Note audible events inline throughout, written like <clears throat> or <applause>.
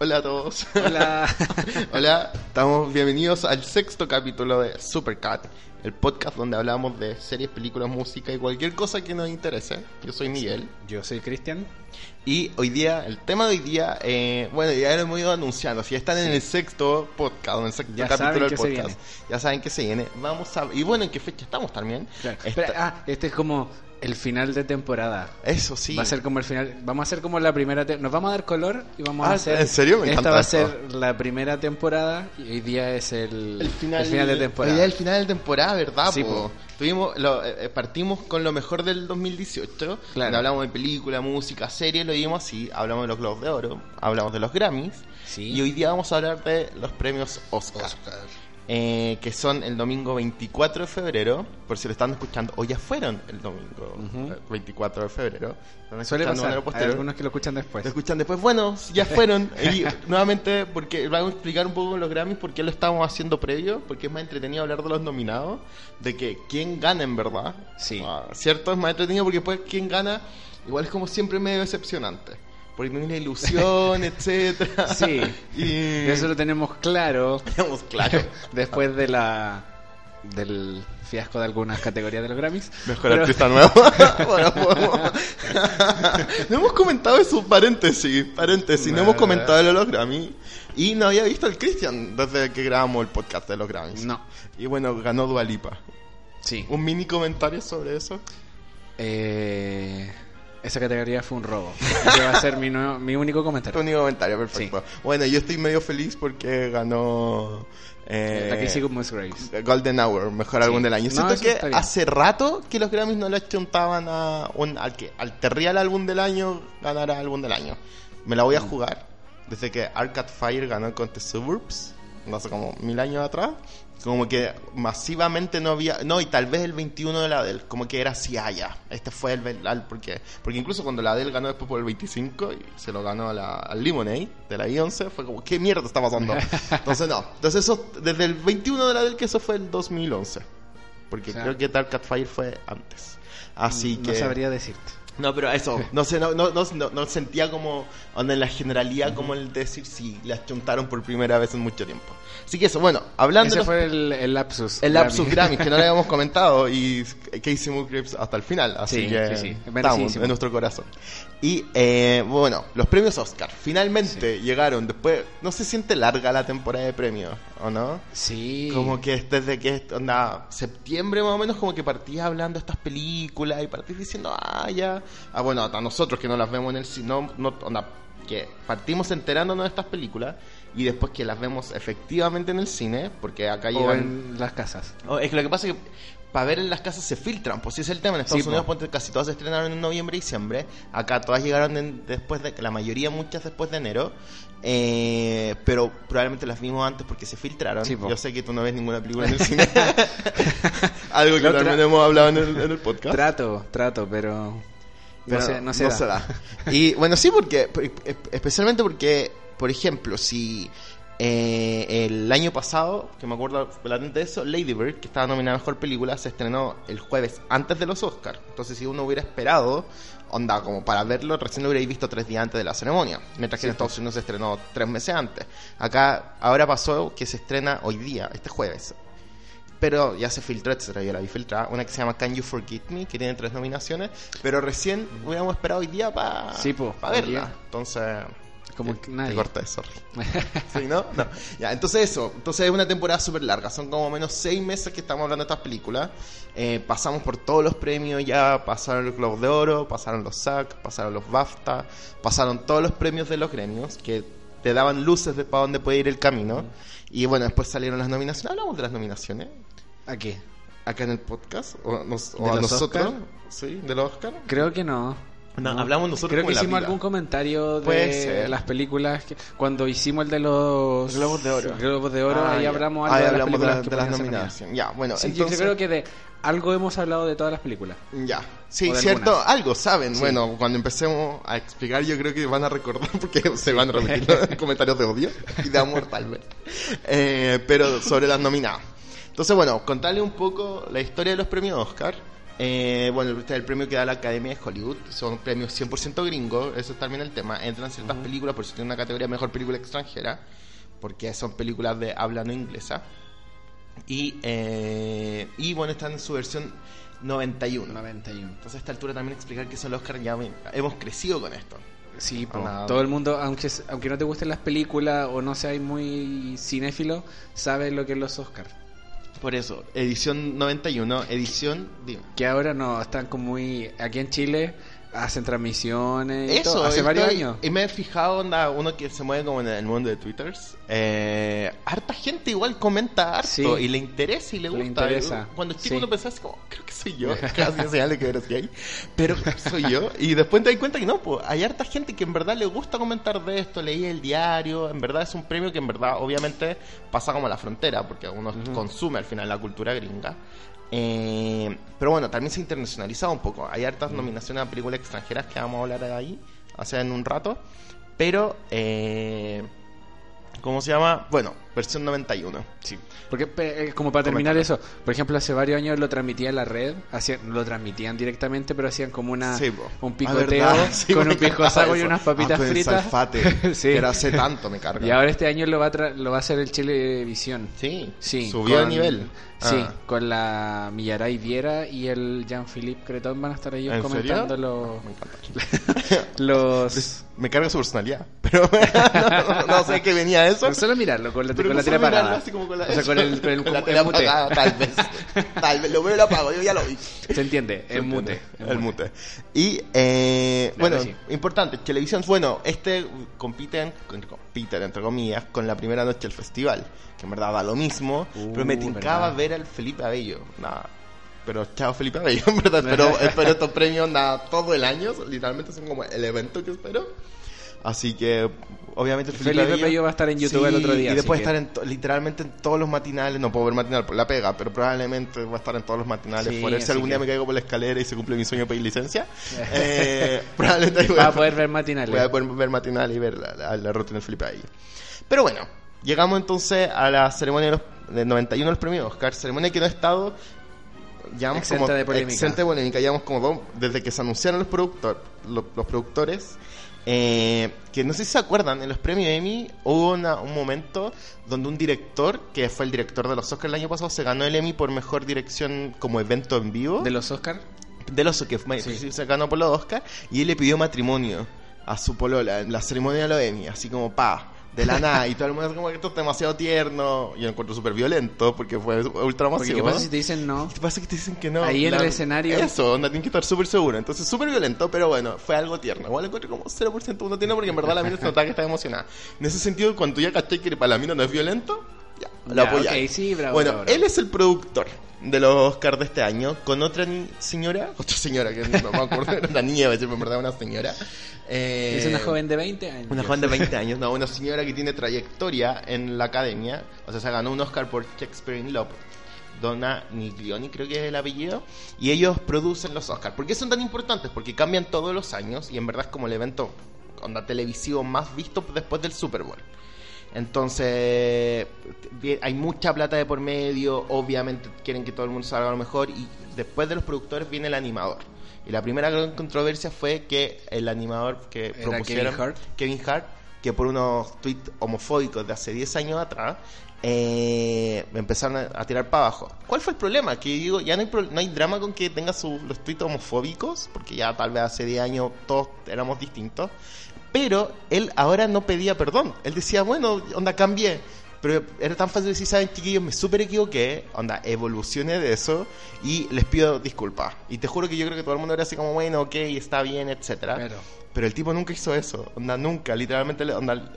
Hola a todos. Hola. <laughs> Hola, estamos bienvenidos al sexto capítulo de Supercat, el podcast donde hablamos de series, películas, música y cualquier cosa que nos interese. Yo soy Miguel. Yo soy Cristian. Y hoy día, el tema de hoy día, eh, bueno, ya lo hemos ido anunciando. Si están en el sexto podcast, en el sexto Ya capítulo saben del que se podcast, viene. ya saben que se viene. Vamos a. Y bueno, ¿en qué fecha estamos también? Claro. Esta- Espera, ah, este es como el final de temporada. Eso sí. Va a ser como el final. Vamos a hacer como la primera. te- Nos vamos a dar color y vamos Ah, a hacer. ¿en serio? Me Esta encanta va a ser la primera temporada y hoy día es el, el final, el final de Hoy temporada. día es el final de temporada, ¿verdad? Sí, po? po. Tuvimos, lo- eh, eh, partimos con lo mejor del 2018. Claro. hablamos de película, música, series, lo dimos así. Hablamos de los Globos de Oro, hablamos de los Grammys. Sí. Y hoy día vamos a hablar de los premios Oscar. Eh, que son el domingo 24 de febrero. Por si lo están escuchando, o ya fueron el domingo Ujú. eh, 24 de febrero. Suele pasar. Hay algunos que lo escuchan después. Lo escuchan después. Bueno, si ya fueron. <laughs> y nuevamente, porque vamos a explicar un poco los Grammys, por qué lo estamos haciendo previo, porque es más entretenido hablar de los nominados, de que quién gana en verdad. Sí. Ah, ¿Cierto? Es más entretenido porque después quién gana, igual es como siempre medio decepcionante. Porque no hay una ilusión, <laughs> etcétera. Sí. Y Eso lo tenemos claro <laughs> tenemos claro. <laughs> después de la del fiasco de algunas categorías de los Grammys. Mejor Pero- artista nuevo. bueno, podemos- no hemos comentado eso, paréntesis, paréntesis. No hemos comentado de los Grammy. Y no había visto el Christian desde que grabamos el podcast de los Grammys. No. Y bueno, ganó Dualipa. Sí. Un mini comentario sobre eso. Eh, esa categoría fue un robo. Ese va a ser mi, nuevo- mi único Tu comentario. único comentario, perfecto. Bueno, yo estoy medio feliz porque ganó. eh, La que sigue Moose Graves. Golden Hour, mejor Sí. álbum del año. No, Siento que hace rato que los Grammys no le chuntaban a un, al que al terrial álbum del año ganara álbum del año. Me la voy a Mm. jugar desde que Arcade Fire ganó con The Suburbs, no hace como mil años atrás. Como que masivamente no había. No, y tal vez el 21 de la Adele, como que era así, ah. Este fue el. porque, porque incluso cuando la Adele ganó después por el 25 y se lo ganó a la, al Lemonade de la I-11, fue como, ¿qué mierda está pasando? <laughs> Entonces, no. Entonces, eso, desde el 21 de la Adele, que eso fue el 2011. Porque O sea, creo que Dark Cat Fire fue antes. Así no que. sabría decirte. No, pero eso, <laughs> no sé, no, no, no, no- sentía como, onda en la generalidad, como el decir si las chuntaron por primera vez en mucho tiempo. Así que eso, bueno, hablando Ese fue el, el lapsus. el lapsus Grammy. Grammy, que no lo habíamos <laughs> comentado, y Casey Musgraves hasta el final, así Sí, que sí, sí, estamos en nuestro corazón. Y eh, bueno, los premios Oscar finalmente llegaron después, no se siente larga la temporada de premios, ¿o no? Sí. Como que desde que onda septiembre más o menos como que partís hablando de estas películas y partís diciendo, ah, ya. Ah, bueno, hasta nosotros que no las vemos en el cine, no, no, onda, que partimos enterándonos de estas películas y después que las vemos efectivamente en el cine, porque acá O llegan... en las casas. Es que lo que pasa es que para ver en las casas se filtran, pues si es el tema. En Estados Sí, Unidos casi todas se estrenaron en noviembre y diciembre. Acá todas llegaron en- después de, la mayoría muchas después de enero. Eh, pero probablemente las vimos antes porque se filtraron. Sí. Yo sé que tú no ves ninguna película en el <laughs> cine. Algo que también hemos hablado en el, en el podcast. Trato, trato, pero. Pero no sé, no se da. da. Y bueno, sí, porque espe- especialmente porque, por ejemplo, si eh, el año pasado, que me acuerdo de eso, Lady Bird, que estaba nominada a Mejor Película, se estrenó el jueves antes de los Oscars. Entonces, si uno hubiera esperado, onda, como para verlo, recién lo hubierais visto tres días antes de la ceremonia. Mientras que en Estados Unidos se estrenó tres meses antes. Acá, ahora pasó que se estrena hoy día, este jueves. Pero ya se filtró, etcétera, yo la vi filtrada. Una que se llama Can You Forget Me, que tiene tres nominaciones. Pero recién hubiéramos esperado hoy día para Sí, verla. Entonces. Como que nadie. Te corté, sorry. <laughs> ¿Sí, no? No. Ya, entonces eso. Entonces es una temporada súper larga. Son como menos seis meses que estamos hablando de estas películas. Eh, pasamos por todos los premios ya. Pasaron los Globos de Oro, pasaron los SAG, pasaron los BAFTA, pasaron todos los premios de los gremios que te daban luces de para dónde puede ir el camino. Y bueno, después salieron las nominaciones. Hablamos de las nominaciones ¿A qué? acá en el podcast. O, nos- o ¿De a los nosotros. Oscar? Sí, de los Oscar. Creo que no. No, No. hablamos nosotros Creo que hicimos vida. algún comentario de las películas. que- cuando hicimos el de los Globos de Oro. Globos de Oro, Ah, ahí hablamos Ahí de las hablamos de, películas la- que de las ser nominaciones. Ya, bueno, Sí, entonces... yo creo que de algo hemos hablado de todas las películas. Ya, sí, cierto, algunas. algo saben. Sí. Bueno, cuando empecemos a explicar, yo creo que van a recordar <laughs> porque se van a repetir <laughs> los comentarios de odio y de amor, tal vez. Eh, pero sobre las nominadas. Entonces, bueno, contarle un poco la historia de los premios Oscar. Eh, bueno, este es el premio que da la Academia de Hollywood. Son premios 100% gringos. Eso es también el tema. Entran ciertas películas, por si tiene una categoría mejor película extranjera. Porque son películas de habla no inglesa. Y, eh, y bueno, están en su versión 91. 91. Entonces, a esta altura también explicar que son los Oscar ya hemos crecido con esto. Sí. Nada. todo el mundo, aunque, aunque no te gusten las películas o no seas muy cinéfilo, sabe lo que es los Oscars. Por eso, edición 91, edición. Que ahora no, están como muy... Aquí en Chile hacen transmisiones y Eso, todo, hace estoy- varios años. Y me he fijado, onda, uno que se mueve como en el mundo de Twitters. Eh, harta gente igual comenta harto Sí. y le interesa y le Le gusta. interesa, Yo, Cuando chico sí. pensaba así como, creo que soy yo. Casi señal de que eres gay. Pero soy yo. Y después te das cuenta que no, pues hay harta gente que en verdad le gusta comentar de esto. Leí el diario. En verdad es un premio que en verdad, obviamente, pasa como a la frontera porque uno consume al final la cultura gringa. Eh, pero bueno, también se ha internacionalizado un poco. Hay hartas nominaciones a películas extranjeras que vamos a hablar ahí, o sea, en un rato. Pero, eh, ¿cómo se llama? Bueno, versión 91. Sí. Porque eh, como para terminar eso, por ejemplo, hace varios años lo transmitía en la red, hacían, lo transmitían directamente, pero hacían como una Sí, un Ah, picoteo <laughs> con un pisco saco y unas papitas Ah, el fritas. salfate, <laughs> Sí. era hace tanto, me carga. Y ahora este año lo va a tra- lo va a hacer el Chilevisión. Sí, Sí, subió con- de nivel. Sí, Ah. con la Millaray Viera y el Jean-Philippe Cretón van a estar ellos ¿En comentando los, Me encanta. <laughs> los Me carga su personalidad, pero no, no sé qué venía eso. Solo mirarlo, con la, Pero con la apagada. así como con la, O sea, con el, con el, <laughs> con la el mute. tal vez. <laughs> Tal vez, lo veo y lo apago, yo ya lo vi. Se entiende, es mute. El mute. Y, eh, Claro, bueno, sí. importante, televisión, bueno, este compiten, compiten, entre comillas, con la primera noche del festival, que en verdad da lo mismo, Uh, pero me tincaba ver al Felipe Abello, nada. Pero chao Felipe Abello, <laughs> en verdad, espero, espero estos premios nada, todo el año, literalmente son como el evento que espero. Así que, obviamente, Felipe Abello va a estar en YouTube el otro día, Y después estar que- en to- literalmente en todos los matinales. No puedo ver matinal por la pega, pero probablemente va a estar en todos los matinales. Sí, por si algún día que- me caigo por la escalera y se cumple mi sueño de pedir licencia, <laughs> eh, probablemente <laughs> voy a, poder ver matinales. voy a poder ver matinal y ver la, la, la rutina del Felipe Abello. Pero bueno, llegamos entonces a la ceremonia de los, del 91 de los premios Oscar, ceremonia que no ha estado llevamos Exenta como de polémica. exenta de polémica, llevamos como dos, desde que se anunciaron los productor, los, los productores, eh, que no sé si se acuerdan, en los premios Emmy hubo una- un momento donde un director, que fue el director de los Oscars el año pasado, se ganó el Emmy por mejor dirección como evento en vivo De los Oscars. de los que Sí. se ganó por los Oscar y él le pidió matrimonio a su polola en la ceremonia de los Emmy, así como pa, de la nada, y todo el mundo es como que esto es demasiado tierno, y lo encuentro súper violento porque fue ultra masivo. qué pasa si te dicen no. ¿Qué pasa que te dicen que no? Ahí en el escenario. Eso, onda, tienen que estar súper seguro. Entonces, súper violento, pero bueno, fue algo tierno. Igual encuentro como 0% uno tiene porque en verdad la mina se notaba que estaba emocionada. En ese sentido, cuando ya caché que para la mina no es violento, ya, lo Ya, apoyáis. ok, sí, bravo, Bueno, bravo, bravo. él es el productor de los Oscars de este año con otra señora, <laughs> otra señora que no me acuerdo, era una niña, pero en verdad una señora. Eh, Es una joven de 20 años. una joven de 20 años, no, una señora que tiene trayectoria en la academia, o sea, se ganó un Oscar por Shakespeare in Love, Donna Niglioni creo que es el apellido, y ellos producen los Oscars. ¿Por qué son tan importantes? Porque cambian todos los años y en verdad es como el evento onda televisivo más visto después del Super Bowl. Entonces, hay mucha plata de por medio, obviamente quieren que todo el mundo salga lo mejor y después de los productores viene el animador. Y la primera gran controversia fue que el animador que Era propusieron, Kevin Hart. Kevin Hart, que por unos tweets homofóbicos de hace 10 años atrás, eh, empezaron a, a tirar para abajo. ¿Cuál fue el problema? Que digo, ya no hay, no hay drama con que tenga sus los tweets homofóbicos, porque ya tal vez hace 10 años todos éramos distintos. Pero él ahora no pedía perdón. Él decía, bueno, onda, cambié. Pero era tan fácil decir, saben, chiquillos, me súper equivoqué, onda, evolucioné de eso y les pido disculpas. Y te juro que yo creo que todo el mundo era así como, bueno, ok, está bien, etcétera. Pero, Pero el tipo nunca hizo eso, onda, nunca, literalmente, onda,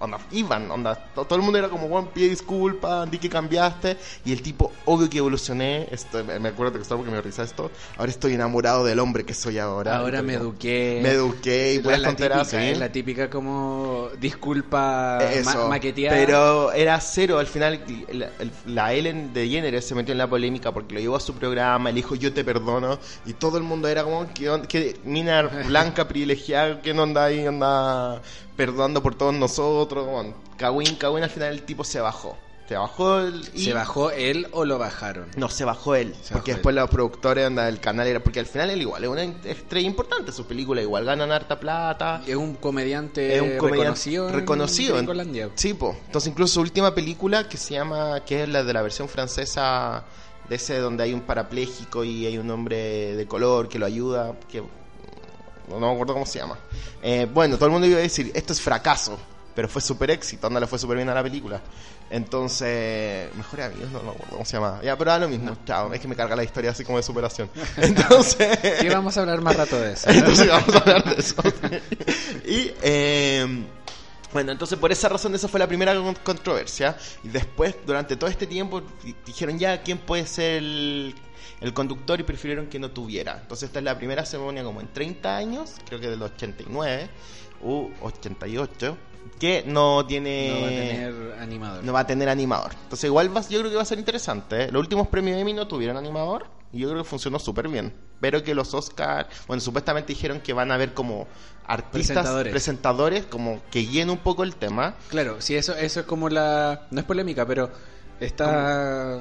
onda, iban, onda, to- todo el mundo era como, bueno, pide disculpas, di que cambiaste, y el tipo, obvio que evolucioné, esto, me acuerdo que estaba porque me risa esto, ahora estoy enamorado del hombre que soy ahora. ahora me eduqué. Me eduqué y la tonteras, típica, ¿sí? es la típica como disculpa Eso, ma- maqueteada. Pero era cero. Al final, la, el- la Ellen de Jenner se metió en la polémica porque lo llevó a su programa. Le dijo, Yo te perdono. Y todo el mundo era como, ¿Qué, on- qué mina <laughs> blanca privilegiada? que no anda ahí? Anda perdonando por todos nosotros. Bueno, Cagüín, Cagüín. Al final, el tipo se bajó. Se bajó el... y- ¿Se bajó él o lo bajaron? No, se bajó él. Se porque bajó después los productores onda, del canal era... Porque al final él igual es una estrella importante. Sus películas igual ganan harta plata. Es un comediante, es un comediante reconocido. reconocido en-. Sí, po. Entonces incluso su última película que se llama, que es la de la versión francesa de ese donde hay un parapléjico y hay un hombre de color que lo ayuda, que no me acuerdo cómo se llama. Eh, bueno, todo el mundo iba a decir, esto es fracaso, pero fue súper éxito, anda, le fue súper bien a la película. Entonces, mejor amigos, no, no me acuerdo cómo se llama. Ya, pero da lo mismo, chao, es que me carga la historia así como de superación. <laughs> Entonces... Sí, vamos a hablar más rato de eso. <laughs> Entonces vamos a hablar de eso. <laughs> y eh, bueno, entonces por esa razón esa fue la primera con- controversia. Y después, durante todo este tiempo, di- dijeron ya quién puede ser el, el conductor y prefirieron que no tuviera. Entonces esta es la primera ceremonia como en 30 años, creo que del 89 u 88, que no tiene... No va a tener animador. No va a tener animador. Entonces igual va- yo creo que va a ser interesante. ¿eh? Los últimos premios Emmy no tuvieron animador y yo creo que funcionó súper bien. Pero que los Oscar, bueno, supuestamente dijeron que van a haber como artistas, Presentadores. presentadores, como que guíen un poco el tema. Claro, sí, eso, eso es como la... No es polémica, pero está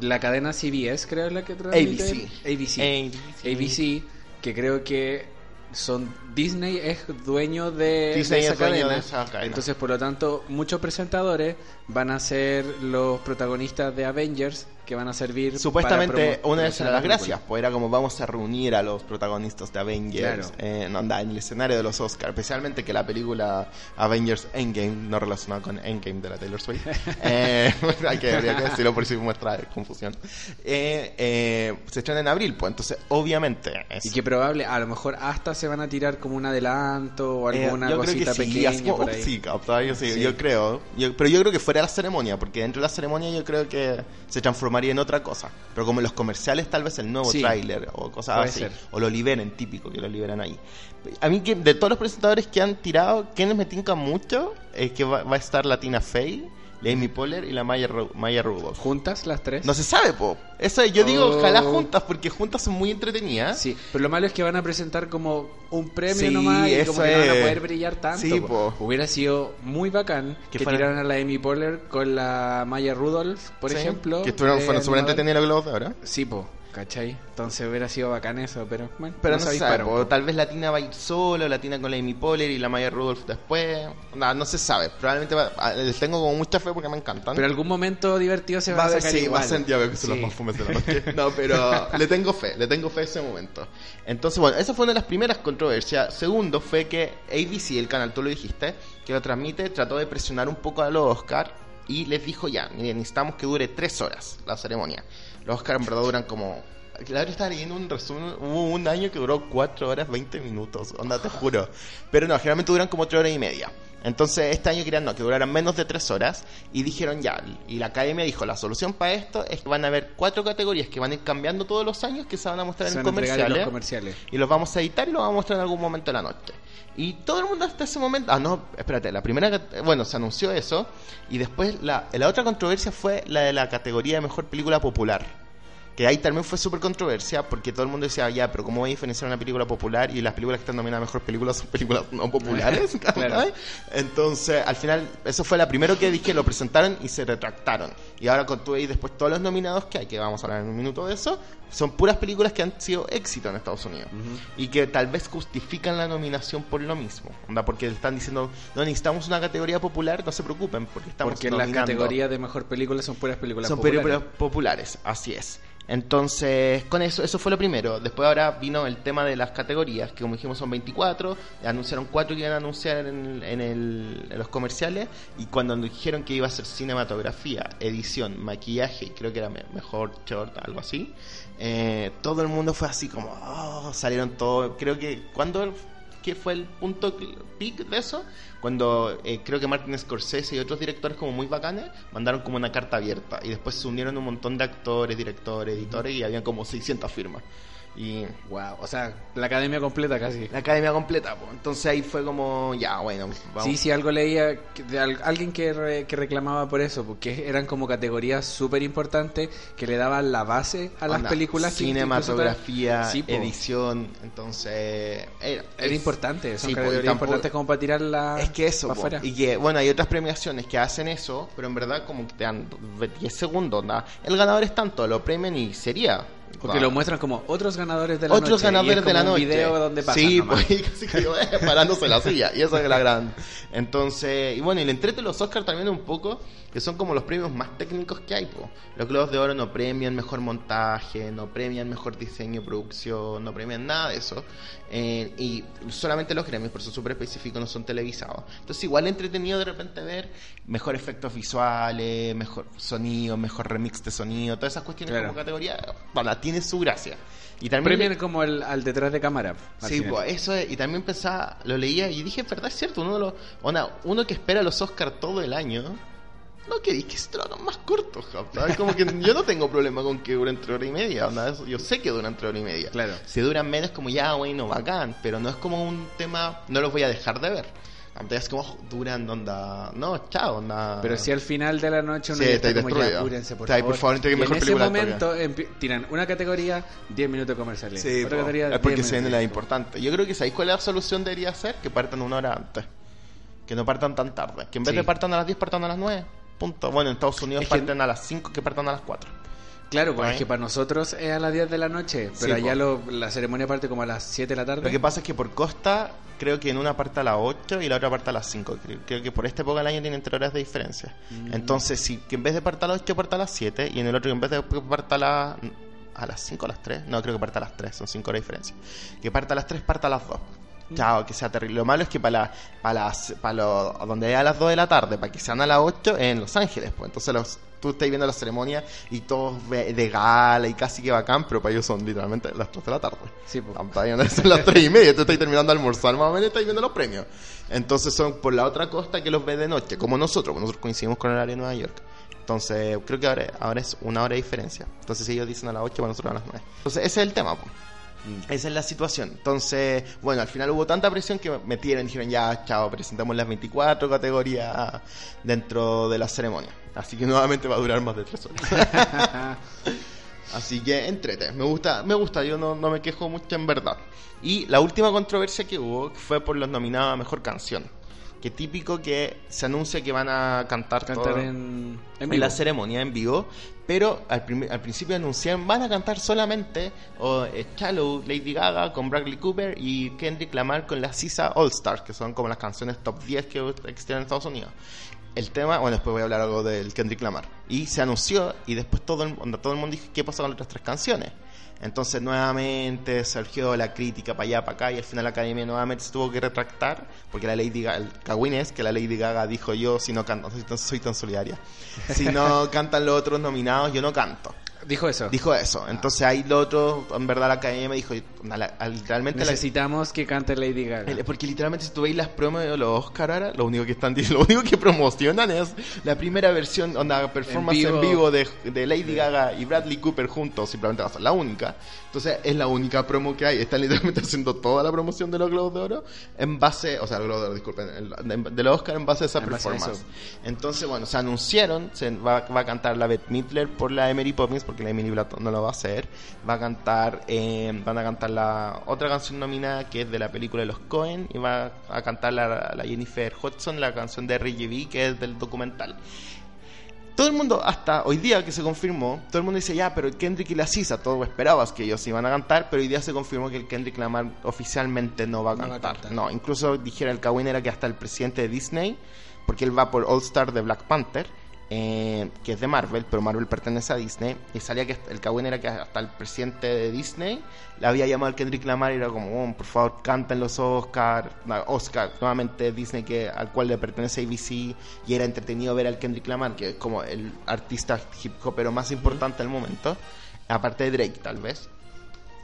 la cadena CBS, creo es la que transmite. ABC. ABC. ABC, que creo que son Disney es dueño de, Disney de esa, es dueño cadena. de esa cadena. Entonces, por lo tanto, muchos presentadores van a ser los protagonistas de Avengers que van a servir Supuestamente para una de las gracias, pues era como vamos a reunir a los protagonistas de Avengers Claro. eh, no, anda, en el escenario de los Oscars, especialmente que la película Avengers Endgame, no relacionada con Endgame de la Taylor Swift, <laughs> eh, <laughs> hay que, habría que decirlo por si muestra confusión, eh, eh, se estrena en abril, pues entonces obviamente es, Y que probable, a lo mejor hasta se van a tirar como un adelanto o eh, alguna yo creo cosita que sí, pequeña como, por "Oh, ahí. sí, yo, sí, Sí. yo creo, Yo- pero yo creo que fuera de la ceremonia, porque dentro de la ceremonia yo creo que se transformaría en otra cosa, pero como en los comerciales tal vez el nuevo Sí. tráiler o cosas así, ser. o lo liberen, típico que lo liberan ahí. A mí que de todos los presentadores que han tirado, quienes me tincan mucho es que va, va a estar la Tina Fey, la Amy Poehler y la Maya, Maya Rudolph. ¿Juntas las tres? No se sabe, po. Eso yo digo, Oh. ojalá juntas, porque juntas son muy entretenidas. Sí, pero lo malo es que van a presentar como un premio Sí, nomás y como que no van a poder brillar tanto. Sí, po. po. Hubiera sido muy bacán Que que, fuera- tiraran a la Amy Poehler con la Maya Rudolph, por Sí, ejemplo. Que estuvieron, fueron súper animador. entretenidos los globos ahora. Sí, po, ¿cachai? Entonces hubiera sido bacán eso, pero bueno, Pero no, se dispara sabe, po. tal vez la Tina va a ir solo, la Tina con la Amy Poehler y la Maya Rudolph después. No, no se sabe. Probablemente va- a- les tengo como mucha fe porque me encantan. Pero algún momento divertido se va, Va a sacar sí, igual. va a ser que son los más fumes de la <laughs> noche. No, pero le tengo fe, le tengo fe a ese momento. Entonces, bueno, esa fue una de las primeras controversias. Segundo fue que ABC, el canal, tú lo dijiste, que lo transmite, trató de presionar un poco a los Oscar y les dijo ya, miren, necesitamos que dure tres horas la ceremonia. Los Oscar en verdad duran como... Claro, estaba leyendo un resumen, hubo un año que duró cuatro horas 20 minutos, onda, te juro. Pero no, generalmente duran como tres horas y media. Entonces este año querían no, que duraran menos de tres horas y dijeron ya, y la academia dijo, la solución para esto es que van a haber cuatro categorías que van a ir cambiando todos los años que se van a mostrar Se en comerciales los comerciales. y los vamos a editar y los vamos a mostrar en algún momento de la noche. Y todo el mundo hasta ese momento, ah no, espérate, la primera, bueno, se anunció eso y después la, la otra controversia fue la de la categoría de mejor película popular. Que ahí también fue súper controversia porque todo el mundo decía, ya, pero ¿cómo voy a diferenciar una película popular y las películas que están nominadas a mejor película son películas no populares? <laughs> Entonces, al final, eso fue la primero que dije, lo presentaron y se retractaron. Y ahora con tú ahí después todos los nominados que hay, que vamos a hablar en un minuto de eso, son puras películas que han sido éxito en Estados Unidos. Y que tal vez justifican la nominación por lo mismo. Onda, porque están diciendo, no necesitamos una categoría popular, no se preocupen, porque estamos Porque nominando. categorías de mejor película son puras películas Son populares. películas populares, así es. Entonces, con eso, eso fue lo primero. Después ahora vino el tema de las categorías, que como dijimos son 24, anunciaron cuatro que iban a anunciar en, en el- en los comerciales, y cuando dijeron que iba a ser cinematografía, edición, maquillaje, creo que era me- mejor short, algo así, eh, todo el mundo fue así como, oh, salieron todos, creo que, ¿cuándo fue el punto peak de eso? Cuando eh, creo que Martin Scorsese y otros directores como muy bacanes mandaron como una carta abierta y después se unieron un montón de actores, directores, editores y habían como 600 firmas. Y wow, o sea, la academia completa casi. La academia completa, pues. Entonces ahí fue como, ya, bueno, vamos. Sí, sí, algo leía de alguien que, que reclamaba por eso, porque eran como categorías súper importantes que le daban la base a las películas. Cinematografía, edición, entonces... Era, importante, son categorías importantes como para tirar la... Es que eso, y que, bueno, hay otras premiaciones que hacen eso, pero en verdad como que te dan 10 segundos, ¿no? El ganador es tanto, lo premian y sería porque lo muestran como otros ganadores de la noche. Otros ganadores de la noche. Un video donde pasan Sí, pues <laughs> casi que yo, eh, parándose la silla. Y esa es la gran. Entonces, y bueno, y le entrete los Oscars también un poco, que son como los premios más técnicos que hay. Po. Los Globos de Oro no premian mejor montaje, no premian mejor diseño, producción, no premian nada de eso. Eh, y solamente los gremios, por eso súper específicos, no son televisados. Entonces, igual entretenido de repente ver mejor efectos visuales, mejor sonido, mejor remix de sonido, todas esas cuestiones como categoría. Bueno, tiene su gracia. Y también Premian como el, al detrás de cámara. Sí, pues eso es, y también pensaba, lo leía y dije, verdad, es cierto, uno, lo, uno que espera los Oscars todo el año, no queréis que se hagan más cortos, ¿sabes? Como que yo no tengo problema con que duren entre hora y media, yo sé que duran entre hora y media. Claro. Si duran menos, como ya, bueno, bacán, pero no es como un tema, no los voy a dejar de ver. Antes como duran onda, no, chao, onda. Pero si al final de la noche uno sí, está como ya, apúrense, por favor. por favor y en ese momento tiran una categoría, 10 minutos comerciales. Sí, Otra categoría, es porque se viene la importante. Yo creo que sabéis cuál es la solución debería ser que partan una hora antes. Que no partan tan tarde. Que en vez de partan a las 10, partan a las 9. Punto. Bueno, en Estados Unidos parten a las 5, que partan a las 4. Claro, pues es que para nosotros es a las 10 de la noche, pero allá lo, la ceremonia parte como a las 7 de la tarde. Lo que pasa es que por costa, creo que en una parte a las 8 y la otra parte a las 5. Creo, que por esta época del año tienen 3 horas de diferencia. Mm. Entonces, si que en vez de partir a las 8, parte a las 7, y en el otro, en vez de partir a las a las 5 o las 3, no, creo que parta a las 3, son 5 horas de diferencia. Que parta a las 3, parta a las 2. Chao, que sea terrible. Lo malo es que para, la, para, las, para lo, donde a las 2 de la tarde, para que sean a las 8, en Los Ángeles. Pues entonces los tú estás viendo la ceremonia y todos de gala y casi que bacán, pero para ellos son literalmente las 3 de la tarde. Sí, pues. Son las 3 y media, tú estás terminando de almorzar más o menos y estás viendo los premios. Entonces son por la otra costa que los ve de noche, como nosotros, nosotros coincidimos con el área de Nueva York. Entonces, creo que ahora, ahora es una hora de diferencia. Entonces, si ellos dicen a las 8, para nosotros a las 9. Entonces, ese es el tema. Pues. Esa es la situación. Entonces, bueno, al final hubo tanta presión que metieron dijeron, ya, chao, presentamos las 24 categorías dentro de la ceremonia. Así que nuevamente va a durar más de tres horas. <laughs> Así que entrete, me gusta, me gusta, yo no, me quejo mucho en verdad. Y la última controversia que hubo fue por los nominados a Mejor Canción. Que típico que se anuncia que van a cantar, en, en, la ceremonia en vivo, pero al, al principio anunciaron van a cantar solamente o, eh, Shallow, Lady Gaga con Bradley Cooper y Kendrick Lamar con la Sisa All Stars, que son como las canciones top 10 que existen en Estados Unidos el tema, bueno, después voy a hablar algo del Kendrick Lamar. Y se anunció y después todo el, todo el mundo dijo, ¿qué pasó con las otras tres canciones? Entonces nuevamente surgió la crítica para allá, para acá y al final la academia nuevamente se tuvo que retractar porque la Lady Gaga, el cagüín es que la Lady Gaga dijo yo si no canto, soy soy tan solidaria, si no <laughs> cantan los otros nominados yo no canto. Dijo eso. Dijo eso. Entonces ahí lo otro, en verdad la academia me dijo, literalmente... Necesitamos que cante Lady Gaga. Porque literalmente si tú veis las promos de los Oscar ahora, lo único que están <laughs> lo único que promocionan es la primera versión, onda, performance en vivo, de, Lady Gaga y Bradley Cooper juntos, simplemente va a ser la única. Entonces es la única promo que hay. Están literalmente <laughs> haciendo toda la promoción de los Globos de Oro en base, o sea, los Globos de Oro, disculpen, de los Oscar en base a esa performance. Entonces, bueno, se anunciaron, se va, va a cantar la Beth Midler por la Emery Poppins, porque la Emily Blunt no lo va a hacer. Va a cantar, eh, van a cantar la otra canción nominada que es de la película de los Cohen y va a cantar la, Jennifer Hudson, la canción de RGB que es del documental. Todo el mundo, hasta hoy día que se confirmó, todo el mundo dice, ya, pero el Kendrick y la Sisa, todo esperabas que ellos iban a cantar, pero hoy día se confirmó que el Kendrick Lamar oficialmente no va a cantar. No, incluso dijera el Kawin era que hasta el presidente de Disney, porque él va por All Star de Black Panther, eh, que es de Marvel, pero Marvel pertenece a Disney, y salía que el cagüín era que hasta el presidente de Disney le había llamado al Kendrick Lamar y era como, oh, por favor, canten los Oscar, Oscar, nuevamente Disney que al cual le pertenece ABC, y era entretenido ver al Kendrick Lamar, que es como el artista hip hopero más importante del momento, aparte de Drake tal vez.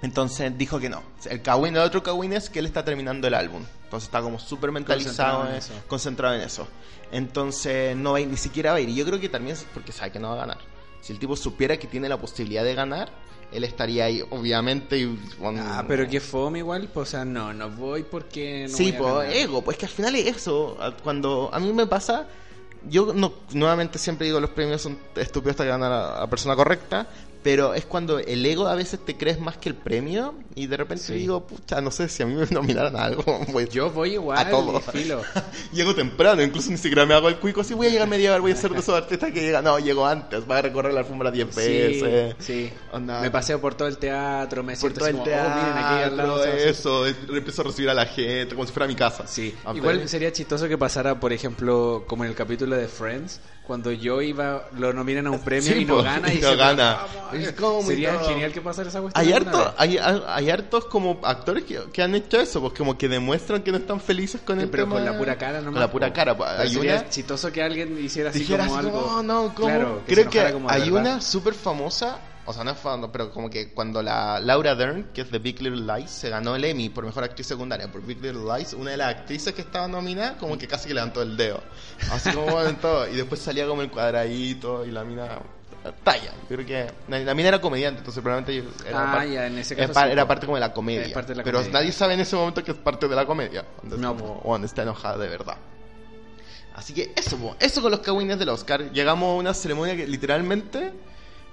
Entonces dijo que no. El Kawin, el otro Kawin es que él está terminando el álbum. Entonces está como súper mentalizado, concentrado en, eso. Entonces no va ni siquiera va a ir. Y yo creo que también es porque sabe que no va a ganar. Si el tipo supiera que tiene la posibilidad de ganar, él estaría ahí, obviamente. Y, Ah, pero que fome igual, pues, o sea, no, no voy porque no sí, a pues ego, pues que al final es eso. a- Cuando a mí me pasa, yo no, nuevamente siempre digo los premios son estúpidos hasta que ganan a a la persona correcta, pero es cuando el ego a veces te crees más que el premio y de repente Sí. digo, pucha, no sé si a mí me <laughs> nominaran a algo. pues, Yo voy igual, A todo. filo. <laughs> Llego temprano, incluso ni siquiera me hago el cuico así, voy a llegar media hora, voy a ser de esos artistas que llegan, no, llego antes, va a recorrer la alfombra 10 Sí, veces. sí. Onda- Me paseo por todo el teatro, me Por siento todo así el como, oh, miren, aquí al lado. teatro, hacer- eso, es- empiezo a recibir a la gente como si fuera mi casa. Sí, igual sería chistoso que pasara, por ejemplo, como en el capítulo de Friends, cuando yo iba, lo nominan a un premio Sí, y no po, gana y no se gana. "Vamos". Es como muy Sería genial que pasara esa cuestión. Hay, harto, hay, hay- hartos como actores que, que han hecho eso, pues como que demuestran que no están felices con el pero tema. con la pura cara nomás. Con la pura cara. pues, Hay sería una, chistoso que alguien hiciera así como algo. no, no, ¿cómo? Claro, que se Creo que hay verdad. una súper famosa, o sea, no es famosa, pero como que cuando la Laura Dern, que es de Big Little Lies, se ganó el Emmy por mejor actriz secundaria por Big Little Lies, una de las actrices que estaba nominada, como que casi que levantó el dedo. Así como <laughs> todo. Y después salía como el cuadradito y la mina. Talla, yo creo que la, mina era comediante, entonces probablemente era, Ah, par- ya, en ese caso sí, era parte como de la comedia. Parte de la pero comedia. nadie sabe en ese momento que es parte de la comedia. Entonces, No, como, bueno, está enojada de verdad. Así que eso, po, eso con los cagüines del Oscar. Llegamos a una ceremonia que literalmente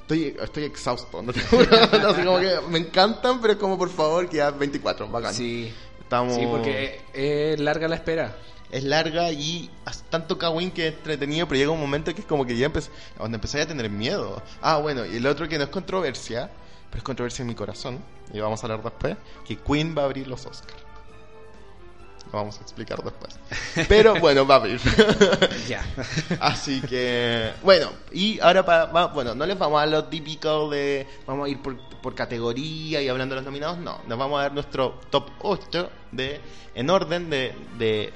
estoy, estoy exhausto. <laughs> ¿no? Así como que me encantan, pero es como por favor que ya 24, bacán. Sí. Estamos... Sí, porque es larga la espera. es larga y tanto cagüín que es entretenido, pero llega un momento que es como que ya empecé, donde empecé a tener miedo. Ah, bueno, y el otro que no es controversia, pero es controversia en mi corazón, y vamos a hablar después, que Queen va a abrir los Oscars. Lo vamos a explicar después. Pero <laughs> bueno, va a abrir. <laughs> Ya. <laughs> Así que, bueno, y ahora para, va- bueno, no les vamos a dar lo típico de, vamos a ir por, por categoría y hablando de los nominados, no, nos vamos a dar nuestro top 8 de, en orden de, de,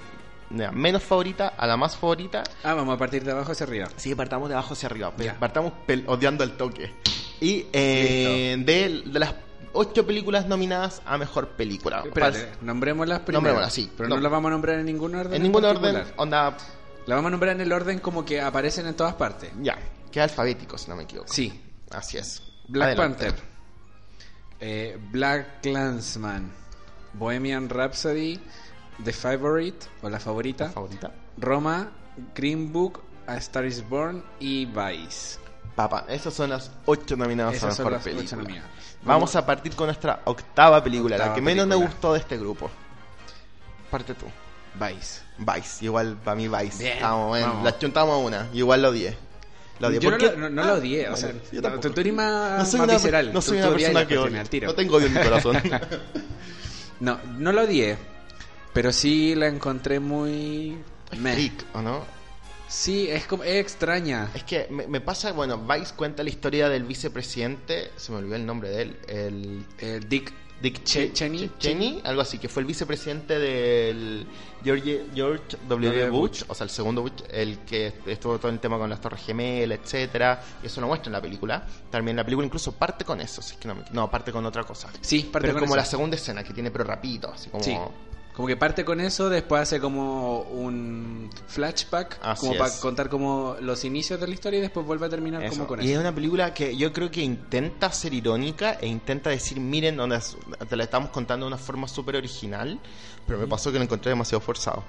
de la menos favorita a la más favorita. Ah, vamos a partir de abajo hacia arriba. Sí, partamos de abajo hacia arriba, Ya. partamos pel- odiando el toque. Y eh, de, de las 8 películas nominadas a mejor película. Espérate, nombrémoslas primero. Nombrémoslas, sí. Pero No. no las vamos a nombrar en ningún orden. En ningún orden, onda, La vamos a nombrar en el orden como que aparecen en todas partes. ya, que es alfabético, si no me equivoco. Sí. Así es. Black Adelante. Panther. eh, Black Clansman. Bohemian Rhapsody. The Favorite. O la favorita. favorita. Roma. Green Book. A Star is Born. Y Vice. Papá, esas son las ocho nominadas Esas a son mejor las ocho película. nominadas. Vamos a partir con nuestra octava película, la Octava que menos me película. gustó de este grupo. Parte tú. Vice. Vice, igual para mí Vice. Bien, Estamos en- vamos. la chuntamos una, igual lo odié. Lo odié. Yo no, ¿Por la- qué? no, no la odié, o Ah, sea, yo no, tampoco. tú, tú eres más, no soy más una, visceral. no tú- soy tú una odias persona las que cuestiones odia. al tiro. No tengo odio en mi corazón. <laughs> <laughs> No, no la odié, pero sí la encontré muy... meh. Freak, ¿o no? Sí, es como es extraña. Es que me, me pasa, bueno, Vice cuenta la historia del vicepresidente, se me olvidó el nombre de él, el El Dick Dick Che- Che- Cheney. Che- Cheney, algo así, que fue el vicepresidente del George, George W. W. Bush, o sea, el segundo Bush, el que estuvo todo el tema con las Torres Gemelas, etcétera, y eso lo muestra en la película. También la película incluso parte con eso, si es que no, me- no, parte con otra cosa. Sí, parte Pero con como eso. la segunda escena que tiene pero rapidito, así como Sí. Como que parte con eso, después hace como un flashback, Así como para contar como los inicios de la historia y después vuelve a terminar Eso. como con y es eso. una película que yo creo que intenta ser irónica e intenta decir, miren, donde te la estamos contando de una forma súper original, pero me pasó que lo encontré demasiado forzado.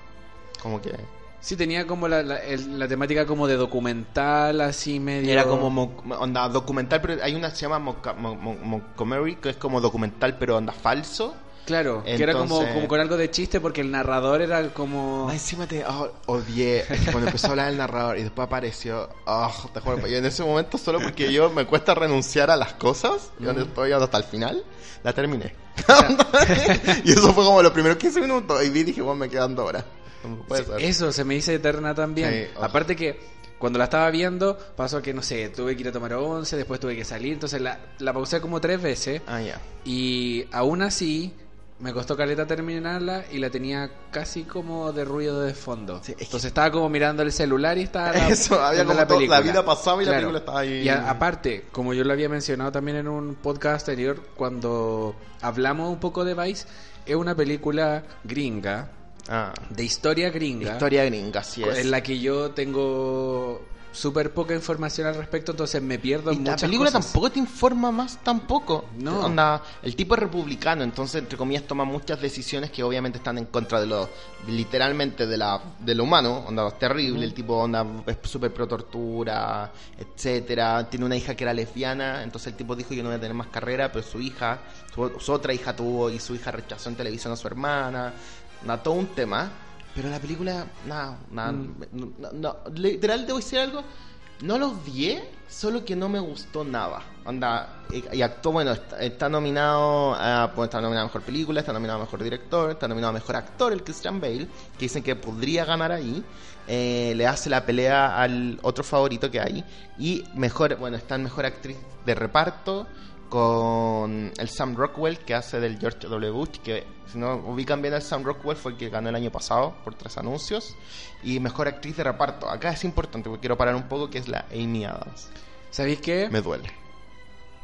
Como que Sí, tenía como la, la, el- la temática como de documental, así medio... era como mo- onda documental, pero hay una que se llama Moca- Mo- Mo- Montgomery, que es como documental, pero onda falso. Claro, que era como, con algo de chiste porque el narrador era como... Más encima te oh, odié es que cuando empezó a hablar el narrador y después apareció, oh, te juro, y en ese momento solo porque yo me cuesta renunciar a las cosas, y donde estoy hasta el final, la terminé. <laughs> y eso fue como los primeros 15 minutos y vi y dije, bueno, me quedan dos horas. No puede Sí, ser. Eso, se me hizo eterna también. Sí. Aparte que cuando la estaba viendo, pasó que, no sé, tuve que ir a tomar once, después tuve que salir, entonces la, la pausé como tres veces. Ah, ya. Y aún así, me costó caleta terminarla y la tenía casi como de ruido de fondo. Sí, es que- Entonces estaba como mirando el celular y estaba la- <laughs> Eso, había como todo- la vida pasaba y la película estaba ahí. Y a- aparte, como yo lo había mencionado también en un podcast anterior, cuando hablamos un poco de Vice, es una película gringa, Ah. de historia gringa. Historia gringa, así es. En la que yo tengo súper poca información al respecto, entonces me pierdo Y en la película cosas. tampoco te informa más tampoco. No. Onda, el tipo es republicano, entonces entre comillas toma muchas decisiones que obviamente están en contra de lo literalmente de la de lo humano, onda es terrible, el tipo onda es súper pro tortura, etcétera. Tiene una hija que era lesbiana, entonces el tipo dijo yo no voy a tener más carrera, pero su hija, su, su otra hija tuvo y su hija rechazó en televisión a su hermana. Nada, todo un tema. Pero la película, nada, nada, no, no, no, literal, debo decir algo. No lo odié, solo que no me gustó nada. Onda, y, y actuó, bueno, está, está nominado a, pues, está nominado a Mejor Película, está nominado a Mejor Director, está nominado a Mejor Actor, el Christian Bale, que dicen que podría ganar ahí. Eh, le hace la pelea al otro favorito que hay. Y mejor, bueno, está en Mejor Actriz de Reparto con el Sam Rockwell que hace del George W. Bush, que si no ubican bien al Sam Rockwell fue el que ganó el año pasado por tres anuncios. Y mejor actriz de reparto. Acá es importante porque quiero parar un poco que es la Amy Adams. ¿Sabéis qué? Me duele.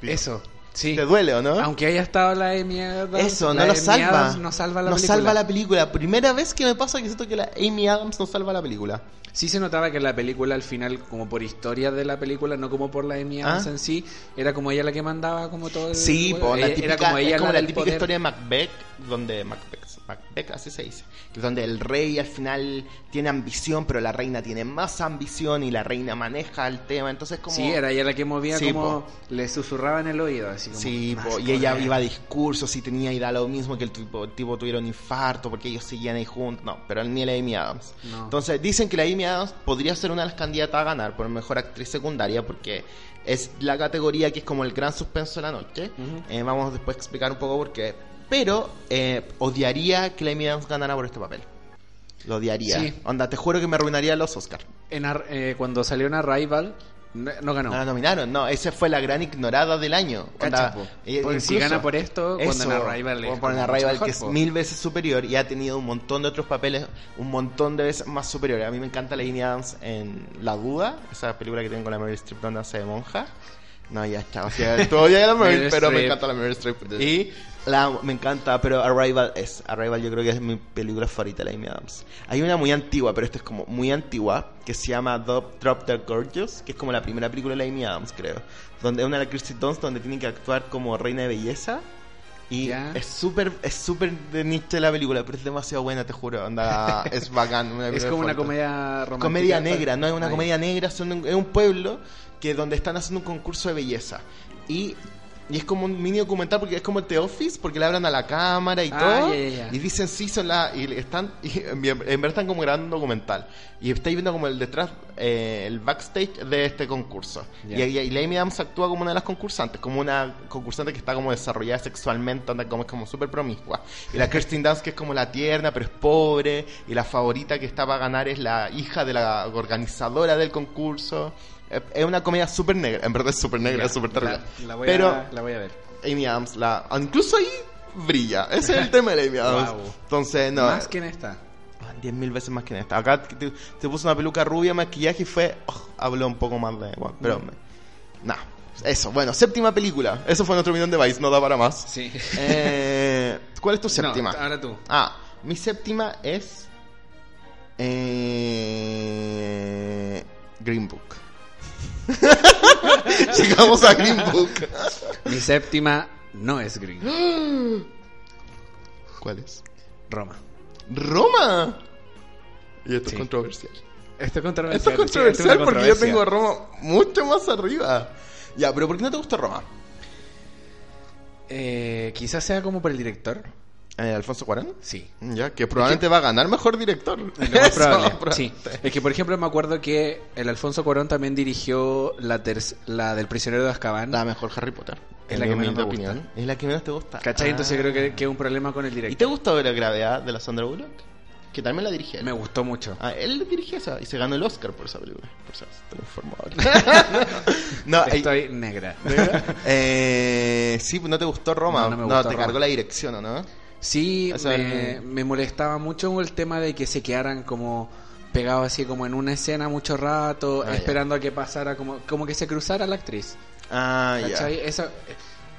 Eso, sí. ¿Te duele o no? Aunque haya estado la Amy Adams, Eso, la no lo salva. Adams no salva la no película. salva la película. Primera vez que me pasa que siento que la Amy Adams no salva la película. Sí se notaba que la película al final, como por historia de la película, no como por la Amy Adams Ah. en sí, era como ella la que mandaba como todo el... Sí, po, la Eh, típica, era como ella es como la, típica poder. historia de Macbeth, donde Macbeth, Macbeth, así se dice, donde el rey al final tiene ambición, pero la reina tiene más ambición y la reina maneja el tema, entonces como... Sí, era ella la que movía Sí, como... Le susurraba en el oído, así como... Sí, "Más po, y ella poder". iba a discursos y tenía y da lo mismo que el tipo, el tipo tuviera un infarto porque ellos seguían ahí juntos. No, pero ni la Amy Adams. No. Entonces dicen que la Amy Adams podría ser una de las candidatas a ganar por mejor actriz secundaria porque es la categoría que es como el gran suspenso de la noche. Eh, vamos después a explicar un poco por qué. Pero eh, odiaría que Amy Adams ganara por este papel. Lo odiaría. Sí. Onda, te juro que me arruinaría los Oscars. En Ar- eh, cuando salió en Arrival, no, no ganó. No la nominaron, no, esa fue la gran ignorada del año. Cacha, Onda, po. eh, Porque si gana por esto, cuando en Arrival es o por en Arrival, mejor, que es po. mil veces superior y ha tenido un montón de otros papeles, un montón de veces más superiores. A mí me encanta la Amy Adams en La Duda, esa película que tengo con la Meryl Streep donde hace de monja. No, ya, chao. sí, todavía la <laughs> Meryl, Meryl pero me encanta la Meryl Streep. Y la, me encanta, pero Arrival es. Arrival yo creo que es mi película favorita, la Amy Adams. Hay una muy antigua, pero esta es como muy antigua, que se llama Drop, Drop the Gorgeous, que es como la primera película de Amy Adams, creo. Donde es una de la Kristen Dunst, donde tiene que actuar como reina de belleza. Y Ya. es súper es súper de nicho la película, pero es demasiado buena, te juro. Onda, <laughs> es bacán. una Es como una fuerte. comedia romántica. Comedia negra, no es una Ay. comedia negra, son un- es un pueblo que donde están haciendo un concurso de belleza. Y, y es como un mini documental porque es como The Office, porque le hablan a la cámara y Ah, todo. Y dicen sí, son la. Y están. <laughs> Y en, verdad están como grabando un documental. Y estáis viendo como el detrás, eh, el backstage de este concurso. Y, y, y la Amy Adams actúa como una de las concursantes, como una concursante que está como desarrollada sexualmente, anda como es como súper promiscua. Y la <laughs> Kirsten Dunst que es como la tierna, pero es pobre. Y la favorita que está para ganar es la hija de la organizadora del concurso. Es- una comedia súper negra, en verdad es súper negra, es súper terrible. La, la voy pero a, la voy a ver. Amy Adams, la, incluso ahí brilla. Ese es el tema de Amy Adams. <laughs> Wow. Entonces, no. Más que en esta. Ah, Diez mil veces más que en esta. Acá te, te puso una peluca rubia, maquillaje y fue. oh, habló un poco más de. Bueno, pero. me- Nah. Eso, bueno, séptima película. Eso fue nuestro millón de Vice, no da para más. Sí. Eh, ¿Cuál es tu <laughs> séptima? No, ahora tú. Ah, mi séptima es. Eh, Green Book. <laughs> Llegamos a Green Book. Mi séptima no es Green. ¿Cuál es? Roma. ¡Roma! Y esto Sí. es controversial. Esto es controversial. Esto es sí, controversial esto es una porque yo tengo a Roma mucho más arriba. Ya, pero ¿por qué no te gusta Roma? Eh, quizás sea como por el director. Eh, ¿Alfonso Cuarón? Sí. Ya, que probablemente va a ganar mejor director. <laughs> Lo más Eso. Sí. Es que, por ejemplo, me acuerdo que el Alfonso Cuarón también dirigió la, la del prisionero de Azkaban. La mejor Harry Potter. Es la que menos gusta. Es la que menos te gusta. ¿Cachai? Entonces Ah. creo que, que es un problema con el ¿Y director. te gustó la gravedad de la Sandra Bullock? Que también la dirigía. él. Me gustó mucho. Ah, él dirigió esa y se ganó el Oscar por esa película. Por ahora. <laughs> no, Estoy negra. <laughs> eh, sí, no te gustó Roma. No, No, no me gustó te Roma. cargó la dirección, ¿o no? Sí, O sea, me, el- me molestaba mucho el tema de que se quedaran como pegados así como en una escena mucho rato, Ah, esperando a que pasara, como, como que se cruzara la actriz. Ah, ya. Eh,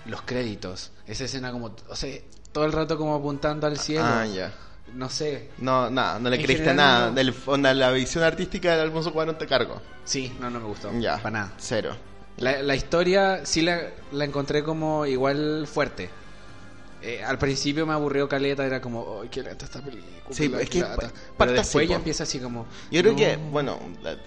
los créditos, esa escena como, o sea, todo el rato como apuntando al cielo. Ah, ya. no sé. No, nada, no le En creíste nada. no. Del, onda, la visión artística de Alfonso Cuarón te cargo. Sí, no, no me gustó. Ya. Para nada. Cero. La, la historia sí la, la encontré como igual fuerte. Eh, al principio me aburrió Caleta, era como, ¡ay, qué lenta esta película! Sí, es que lata". pa- Pero después ya empieza así como. Yo creo no. que, bueno,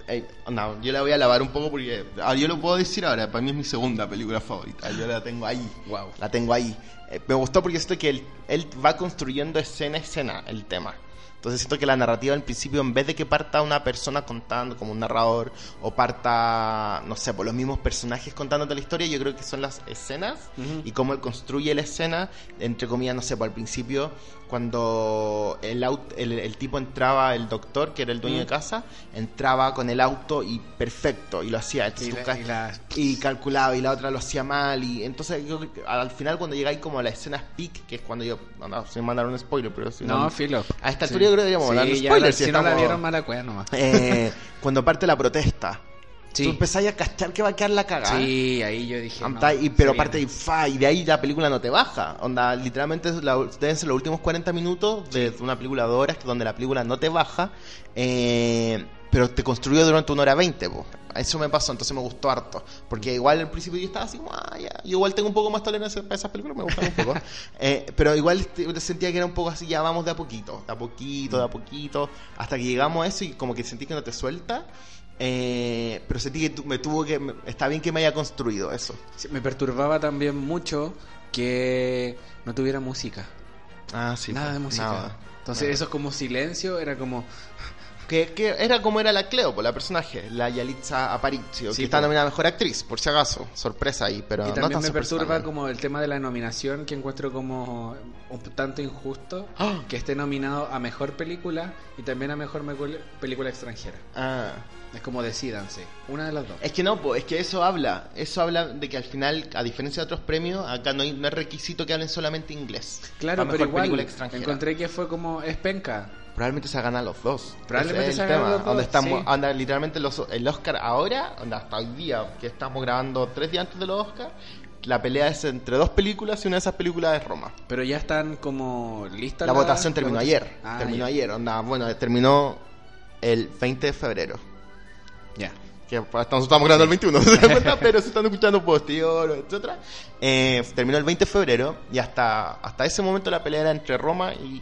eh, no, yo la voy a lavar un poco porque ah, yo lo puedo decir ahora, para mí es mi segunda película favorita, yo la tengo ahí, Wow. la tengo ahí. Eh, me gustó porque siento que él, él va construyendo escena a escena el tema. Entonces siento que la narrativa al principio, en vez de que parta una persona contando como un narrador, o parta, no sé, por los mismos personajes contándote la historia, yo creo que son las escenas y cómo él construye la escena, entre comillas, no sé, por al principio, cuando el, aut- el, el tipo entraba, el doctor, que era el dueño Mm. de casa, entraba con el auto y perfecto, y lo hacía. Y la- ca- y la- y calculaba, y la otra lo hacía mal, y entonces yo al final cuando llegáis como a la escena peak, que es cuando yo, no, no, sin mandar un spoiler, pero si No, filo. A esta Sí. altura yo creo que deberíamos hablar de Sí, spoilers, si si no la vieron, mala cueva nomás. eh, cuando parte la protesta. Sí. Tú empezáis a cachar que va a quedar la cagada. Sí, ahí yo dije. Anda, no, y, pero aparte, y, fa, y de ahí la película no te baja. Onda, literalmente la- deben ser los últimos 40 minutos de una película de horas donde la película no te baja, eh, pero te construyó durante una hora 20. po. Eso me pasó, entonces me gustó harto. Porque igual al principio yo estaba así como, ah, ya. Yo igual tengo un poco más tolerancia para esas películas, me gustan un poco. <laughs> Eh, pero igual te- sentía que era un poco así, ya vamos de a poquito, de a poquito, de a poquito, hasta que llegamos a eso y como que sentí que no te suelta. Eh, pero sentí que me tuvo que. me- está bien que me haya construido eso. Sí, me perturbaba también mucho que no tuviera música. Ah, sí. nada de pues, música. nada. Entonces, Nada. eso es como silencio, era como. Que, que era como era la Cleo, pues, la personaje, la Yalitza Aparicio, Sí, que está po. nominada a mejor actriz, por si acaso. Sorpresa ahí, pero y no también tan me perturba como el tema de la nominación, que encuentro como un tanto injusto ¡Ah! que esté nominado a mejor película y también a mejor película extranjera. Ah. Es como decídanse, una de las dos. Es que no, pues, es que eso habla. Eso habla de que al final, a diferencia de otros premios, acá no, hay, no requisito que hablen solamente inglés. Claro, pero igual extranjera. encontré que fue como es penca. Probablemente se ganan los dos. Probablemente Ese es se el ganan tema. los dos, Donde estamos, sí. anda, literalmente los, el Oscar ahora, onda, hasta hoy día, que estamos grabando tres días antes de los Oscar, la pelea es entre dos películas y una de esas películas es Roma. Pero ya están como listas. La votación terminó la ayer. Ah, terminó ya. ayer. Onda, bueno, terminó el 20 de febrero. Ya. Que pues, nosotros estamos grabando el 21, ¿se dan cuenta? <laughs> pero se están escuchando posterior, etcétera. Eh, terminó el 20 de febrero y hasta, hasta ese momento la pelea era entre Roma y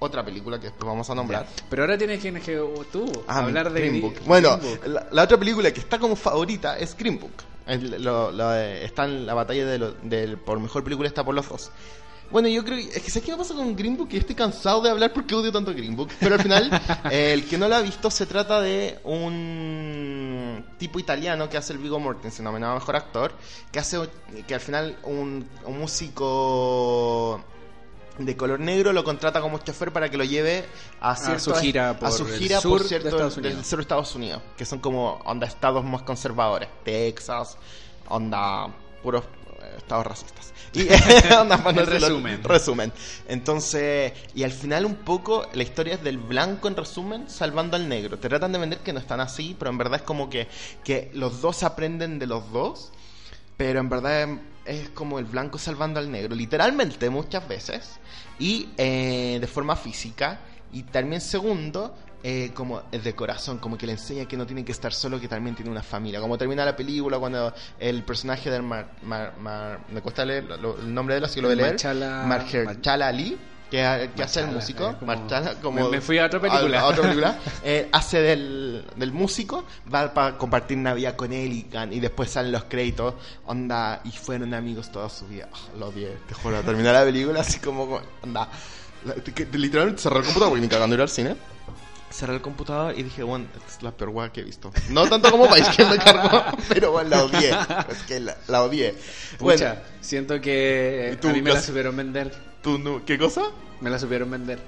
otra película que después vamos a nombrar. Pero ahora tienes que, que tú Ah, hablar de Green Book. Bueno, Green Book. La, la otra película que está como favorita es Green Book. El- lo- lo está en la batalla de lo- del por mejor película está por los dos. Bueno, yo creo que es que ¿sabes qué me pasa con Green Book? Que estoy cansado de hablar porque odio tanto Green Book. Pero al final, eh, <laughs> el que no lo ha visto se trata de un tipo italiano que hace el Vigo Mortensen, nominado mejor actor, que hace que al final un, un músico de color negro lo contrata como chofer para que lo lleve a, ciertos- su gira a su por el gira sur por de cierto Estados del Unidos. sur de Estados Unidos, que son como onda estados más conservadores, Texas, onda puros eh, estados racistas. Y <laughs> no <laughs> resumen. resumen. Entonces, y al final un poco la historia es del blanco en resumen salvando al negro. Te tratan de vender que no están así, pero en verdad es como que, que los dos aprenden de los dos, pero en verdad es, es como el blanco salvando al negro, literalmente muchas veces, y eh, de forma física, y también segundo, eh, como de corazón, como que le enseña que no tiene que estar solo, que también tiene una familia. Como termina la película cuando el personaje del Mar, Mar- Mar- me cuesta leer lo- el nombre de él, así que lo voy a leer. Marchala- Mahershala Ali, que, que hace el Marchala, músico. eh, como- Marchala, como Me- me fui a otra película. a otra película. <laughs> Eh, hace del, del músico, va para compartir Navidad con él y, y después salen los créditos. Onda, y fueron amigos toda su vida. Ah, lo odié, te juro. Terminar la película así como, onda. literalmente cerré el computador porque ni cagando ir al cine. Cerré el computador y dije, bueno, esta es la peor hueá que he visto. No tanto como país que me cargó, <laughs> pero bueno, la odié. Es que la, la odié. Bueno, Pucha, siento que ¿Y tú, a mí me la supieron vender. ¿tú no- ¿qué cosa? Me la supieron vender.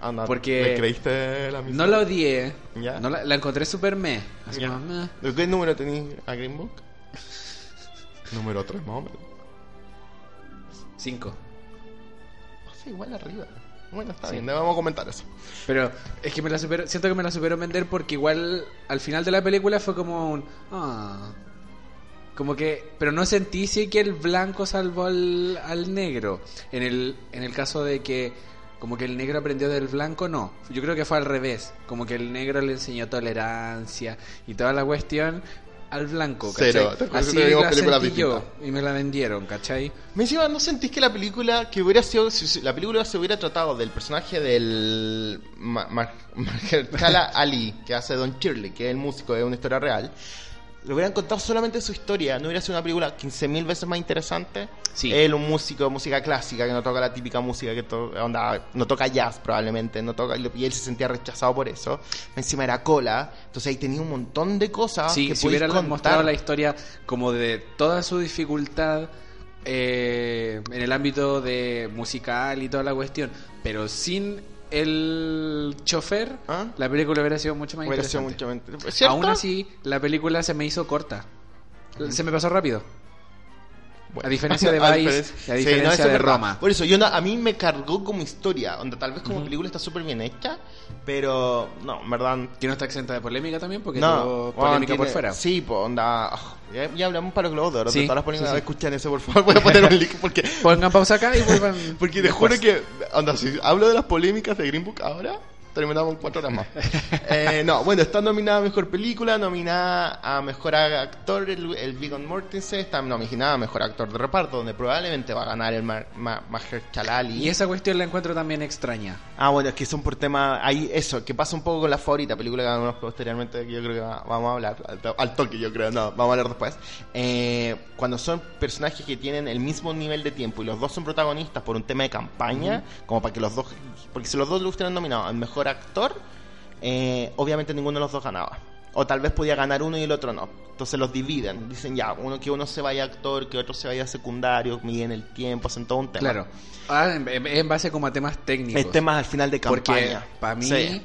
Anda, Porque- ¿Le creíste la misma? No la odié. Ya. No la, la encontré súper me. Así Ya. meh. ¿De qué número tenéis a Green Book? <laughs> número 3 más o menos. Cinco. Ah, sí, igual arriba. Bueno, está Sí. bien, vamos a comentar eso. Pero es que me la supieron, siento que me la supieron vender porque igual al final de la película fue como un... Ah. Como que... Pero no sentí sí que el blanco salvó al, al negro. En el, en el caso de que Como que el negro aprendió del blanco, no. Yo creo que fue al revés. Como que el negro le enseñó tolerancia y toda la cuestión al blanco, ¿cachai? Cero. ¿Te Así que teníamos la películas sentí yo y me la vendieron, ¿cachai? Me encima, ¿no sentís que la película que hubiera sido, si si la película se hubiera tratado del personaje del Ma- Mar- Mahershala Ali, que hace Don Shirley, que es el músico de una historia real, le hubieran contado solamente su historia, no hubiera sido una película 15.000 veces más interesante. Sí. Él, un músico de música clásica, que no toca la típica música, que to- onda, no toca jazz probablemente, no toca, y él se sentía rechazado por eso. Encima era cola, entonces ahí tenía un montón de cosas Sí, que si hubieran contar. mostrado la historia como de toda su dificultad eh, en el ámbito de musical y toda la cuestión, pero sin el chofer, ¿Ah? la película hubiera sido mucho más Hubiera sido interesante. mucho más- ¿Cierto? Aún así, la película se me hizo corta. Se me pasó rápido. Bueno. A diferencia <laughs> de A Vice, diferencia- a Sí, diferencia no, eso de. Roma. Por eso, yo no- a mí me cargó como historia. Onda, tal vez como película está súper bien hecha, pero no, en verdad. Que no está exenta de polémica también, porque No, polémica por tiene- fuera. Sí, pues onda. oh, ya, ya hablamos para los globos de oro. Sí, todas las polémicas. sí, sí. Escuchen eso, por favor. <laughs> Voy a poner un link porque. Pongan pausa acá y vuelvan. <laughs> Porque te juro que, onda, si hablo de las polémicas de Green Book ahora, terminamos en cuatro horas más. <laughs> Eh, no, bueno, está nominada a Mejor Película, nominada a Mejor Actor el, el Viggo Mortensen, está nominada a Mejor Actor de Reparto, donde probablemente va a ganar el Ma- Ma- Mahershala Ali. Y esa cuestión la encuentro también extraña. Ah, bueno, es que son por tema. Ahí, eso, que pasa un poco con la favorita película que ganamos posteriormente, que yo creo que va- vamos a hablar. Al, to- al toque, yo creo, no, vamos a hablar después. Eh, cuando son personajes que tienen el mismo nivel de tiempo y los dos son protagonistas por un tema de campaña, como para que los dos. Porque si los dos lo hubieran nominado al mejor actor, eh, obviamente ninguno de los dos ganaba. O tal vez podía ganar uno y el otro no. Entonces los dividen. Dicen ya, uno que uno se vaya actor, que otro se vaya secundario, miden el tiempo, hacen todo un tema. Claro. Ah, en, en- base como a temas técnicos. Es temas al final de Porque campaña. para mí, Sí.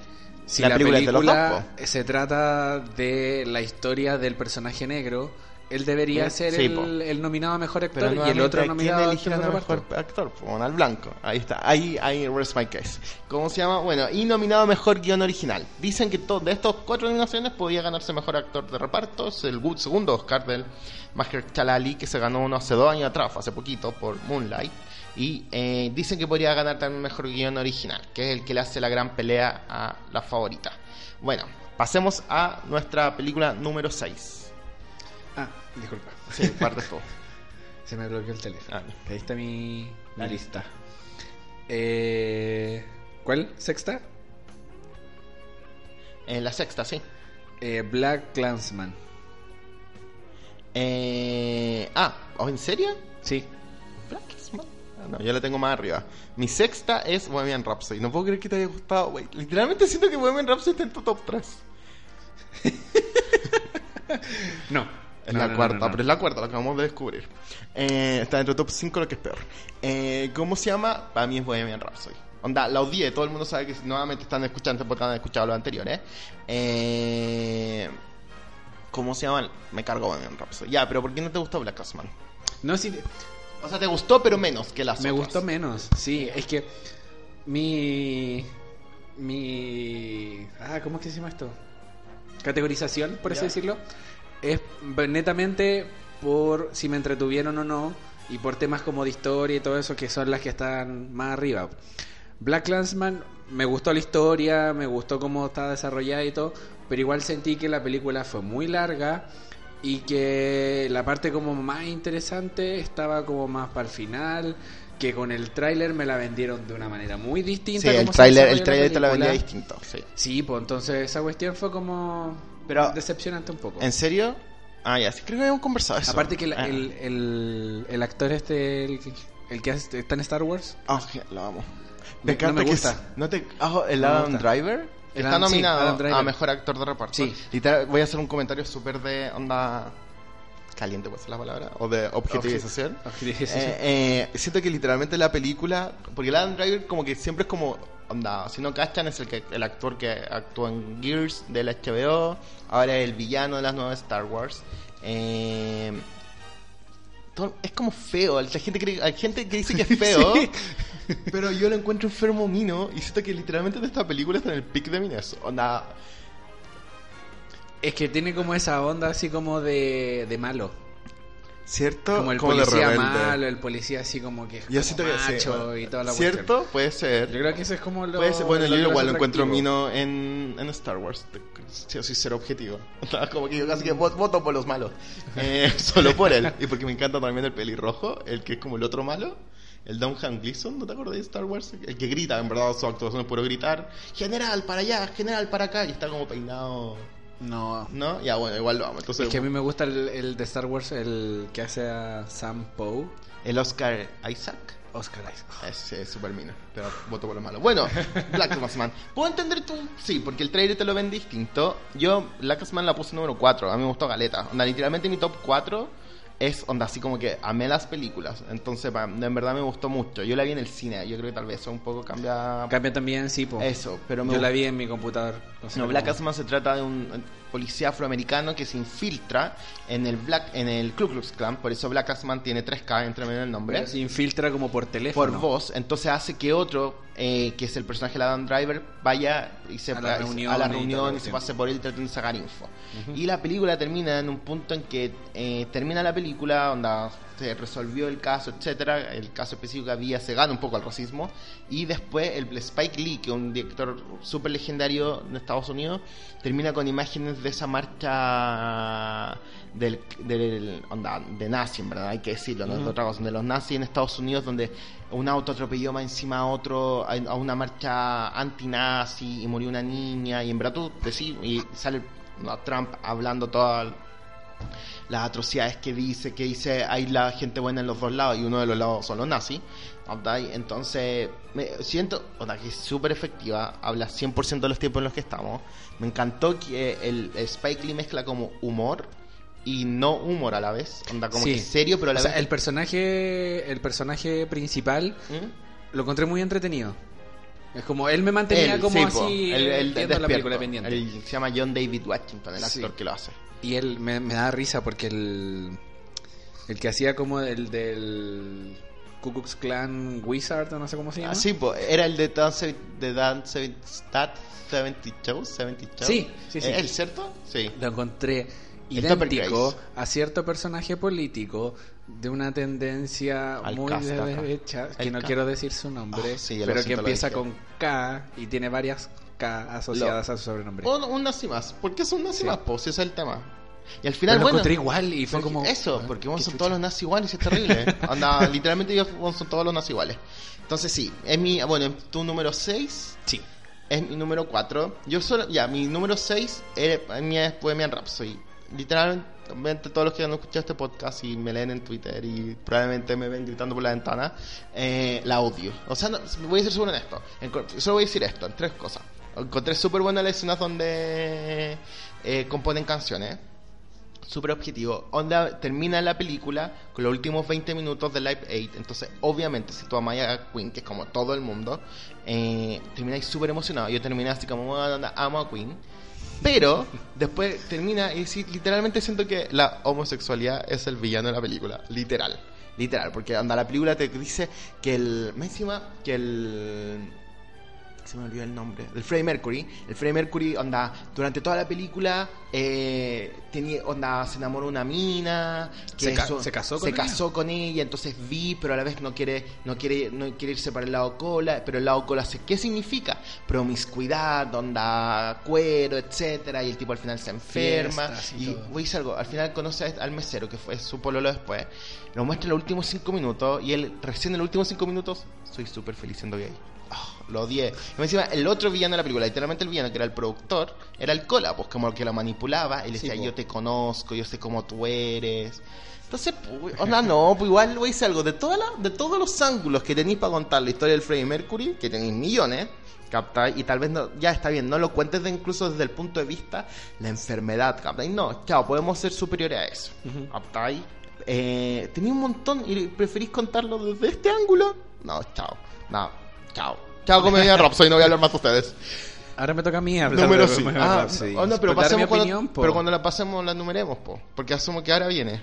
si La la, película película, de los se trata de la historia del personaje negro, él debería ser sí, el, nominado a mejor actor y el otro nuevamente, ¿a quién nominado a mejor actor? Al blanco. Ahí está. Ahí, ahí, rest my case. ¿Cómo se llama? Bueno, y nominado a mejor guion original. Dicen que de estos cuatro nominaciones podía ganarse mejor actor de reparto. Es el gu- segundo Oscar del Mahershala Ali, que se ganó uno hace dos años atrás, hace poquito, por Moonlight. Y eh, dicen que podría ganar también mejor guion original, que es el que le hace la gran pelea a la favorita. Bueno, pasemos a nuestra película número 6. Ah, disculpa. Sí, parte tú. <laughs> Se me bloqueó el teléfono. Ah, Ahí está mi, lista. Eh, ¿Cuál? ¿Sexta? En la sexta, sí. Eh, Black Clansman. Eh, ah, ¿oh, ¿en serio? Sí. Blackisman. Ah, no, yo la tengo más arriba. Mi sexta es Bohemian Rhapsody. No puedo creer que te haya gustado, güey. Literalmente siento que Bohemian Rhapsody está en tu top 3. <laughs> No. Es No, la no, cuarta, no, pero es la cuarta, lo acabamos de descubrir. Eh, está dentro del top 5, lo que es peor. Eh, ¿Cómo se llama? Para mí es Bohemian Rhapsody. Onda, la odié, todo el mundo sabe que nuevamente están escuchando porque han escuchado lo anterior, ¿eh? eh ¿Cómo se llama? Me cargo Bohemian Rhapsody. Ya, pero ¿por qué no te gustó Black Clansman? No, sí. O sea, te gustó, pero menos que las Me otras. gustó menos, sí, es que mi mi ah, ¿cómo es que se llama esto? Categorización, por así decirlo, es netamente por si me entretuvieron o no y por temas como de historia y todo eso que son las que están más arriba. Black Clansman me gustó la historia, me gustó cómo está desarrollada y todo, pero igual sentí que la película fue muy larga y que la parte como más interesante estaba como más para el final, que con el tráiler me la vendieron de una manera muy distinta. Sí, el tráiler el tráiler te la vendía distinto, sí. Sí, pues entonces esa cuestión fue como Pero- decepcionante un poco. ¿En serio? Ah, ya, sí, creo que habíamos conversado eso. Aparte que el, Ah. el, el, el actor este, el, que- el que hace- está en Star Wars, Ah, sí, lo amo. Me- encanta no me gusta. es- no te, ah, el No me Adam gusta. Driver está Adam- nominado a mejor actor de reparto. Sí. Literal, voy a hacer un comentario súper de onda caliente, ¿puede ser la palabra? O de objetivización. <laughs> Objetivización. Eh, eh, siento que literalmente la película, porque el Adam Driver como que siempre es como, onda, si no cachan es el que el actor que actuó en Gears del HBO, ahora es el villano de las nuevas Star Wars. Eh, todo- es como feo, la gente cree- hay gente que dice que es <laughs> feo, Sí. pero yo lo encuentro enfermo mino y siento que literalmente en esta película está en el pic de Minas. Onda, Es que tiene como esa onda así como de, de malo. ¿Cierto? Como el de policía malo, el policía así como que es Yo como siento que sí, macho bueno, y toda la ¿Cierto? cuestión. Puede ser. Yo creo que eso es como lo Puede ser. Bueno, lo yo igual lo encuentro mino en, en Star Wars. Si soy cero objetivo. <laughs> Como que yo casi que vo- voto por los malos. <laughs> Eh, <laughs> solo por él. Y porque me encanta también el pelirrojo, el que es como el otro malo. El Dunham Gleason, ¿no te acuerdas de Star Wars? El que grita, en verdad, su actuación es puro gritar. General, para allá, general, para acá. Y está como peinado. No. ¿No? Ya, bueno, igual lo amo. Entonces, Es que a mí me gusta el, el de Star Wars, el que hace a Sam Poe, el Oscar Isaac. Oscar Isaac. Es, es super mina, pero voto por lo malo. Bueno, Black Clansman. ¿Puedo entender tú? Sí, porque el trailer te lo ven distinto. Yo, Black Clansman la puse número 4. A mí me gustó Galeta. Onda, literalmente mi top 4 es onda así como que amé las películas. Entonces, en verdad me gustó mucho. Yo la vi en el cine. Yo creo que tal vez eso un poco cambia. Cambia también, sí, po. Eso, pero me Yo la vi en mi computador. No, sé No. Black Clansman se trata de un policía afroamericano que se infiltra en el Black en el Ku Klux Klan, por eso Black Clansman tiene 3K entre medio del nombre Pero se infiltra como por teléfono. por voz, entonces hace que otro, eh, que es el personaje de Adam Driver, vaya y se A la reunión a la reunión la y se pase por él trate de sacar info. Y la película termina en un punto en que eh, termina la película, donde se resolvió el caso, etcétera, el caso específico que había, se gana un poco el racismo, y después el Spike Lee, que es un director súper legendario de Estados Unidos, termina con imágenes de esa marcha del, del onda, de nazi, en verdad, hay que decirlo, no es otra cosa, de los nazis en Estados Unidos, donde un auto atropelló más encima a otro a, una marcha anti-nazi y murió una niña, y en verdad tú decís, y sale Trump hablando todas las atrocidades que dice, que dice hay la gente buena en los dos lados y uno de los lados son los nazis. Entonces, me siento que es súper efectiva, habla 100% de los tiempos en los que estamos. Me encantó que el, el Spike Lee mezcla como humor y no humor a la vez, onda como Sí. que serio, pero a la O sea, vez... el personaje, el personaje principal ¿Mm? lo encontré muy entretenido. Es como él me mantenía Él, como sí, así po, el, el viendo la película pendiente. El- se llama John David Washington, el Sí. actor que lo hace. Y él me, me da risa porque el el que hacía como el del Ku Klux Klan Wizard o no sé cómo se llama. Ah, sí, po, era el de Dan, Se- de Stat 70 Show, 70 Show. Sí, sí, sí. ¿Es ¿Él, cierto? Sí. Lo encontré El idéntico a cierto personaje político de una tendencia Al muy de derecha, que no quiero decir su nombre, Ah, sí, lo pero que lo empieza con K y tiene varias K asociadas a su sobrenombre. Un, un nazi más. ¿Por qué es un nazi Sí. más? Pues ese es el tema. Y al Pero final, lo bueno. encontré igual y fue como... Eso, ah, porque vos son chucha. todos los nazis iguales y es terrible. <laughs> Anda, literalmente ellos son todos los nazis iguales. Entonces, sí, es mi. Bueno, tu número 6 Sí. es mi número 4. Yo solo, ya, mi número 6 es, es Bohemian Rhapsody. Literalmente todos los que han escuchado este podcast y me leen en Twitter y probablemente me ven gritando por la ventana, eh, la odio. O sea, no, voy a ser súper honesto. Enco- Solo voy a decir esto, en tres cosas. Encontré súper buenas escenas donde eh, componen canciones. Súper objetivo. Onda termina la película con los últimos 20 minutos de Live 8. Entonces, obviamente, si tú amas a Queen, que es como todo el mundo, eh, termináis súper emocionado. Yo terminé así como, "Bueno, onda, amo a Queen. Pero después termina y sí, literalmente siento que la homosexualidad es el villano de la película. Literal. Literal. Porque anda la película te dice que el. Más encima, que el se me olvidó el nombre, el Freddie Mercury. El Freddie Mercury, onda, durante toda la película, eh, tenía, onda, se enamoró de una mina, que Se ca- eso- se casó con se ella. casó con ella, entonces vi, pero a la vez no quiere, no quiere, no quiere irse para el lado cola, pero el lado cola, ¿qué significa? Promiscuidad, onda, cuero, etcétera, y el tipo al final se enferma, Fiestas y y voy a decir algo, al final conoce al mesero, que fue su pololo después, lo muestra en los últimos cinco minutos, y él recién en los últimos cinco minutos, soy súper feliz siendo gay. Ah, lo odié. Y encima, el otro villano de la película, literalmente el villano, que era el productor, era el cola, pues como el que lo manipulaba. Sí, decía, po. yo te conozco, yo sé cómo tú eres. Entonces, pues, <laughs> onda, no, pues igual a decir algo. De, toda la- de todos los ángulos que tenéis para contar la historia del Freddie Mercury, que tenéis millones, ¿captáis? Y tal vez no, ya está bien, no lo cuentes de incluso desde el punto de vista la enfermedad, ¿captáis? No, chao, podemos ser superiores a eso. ¿captáis? Eh, tenía un montón y preferís contarlo desde este ángulo. No, chao, no, chao. Chao, comedia Rhapsody, no voy a hablar más de ustedes. Ahora me toca a mí hablar Número de 5. Bohemian Ah, Rhapsody. oh, no, pero, mi pasemos cuando, opinión, pero cuando la pasemos la numeremos, po. Porque asumo que ahora viene.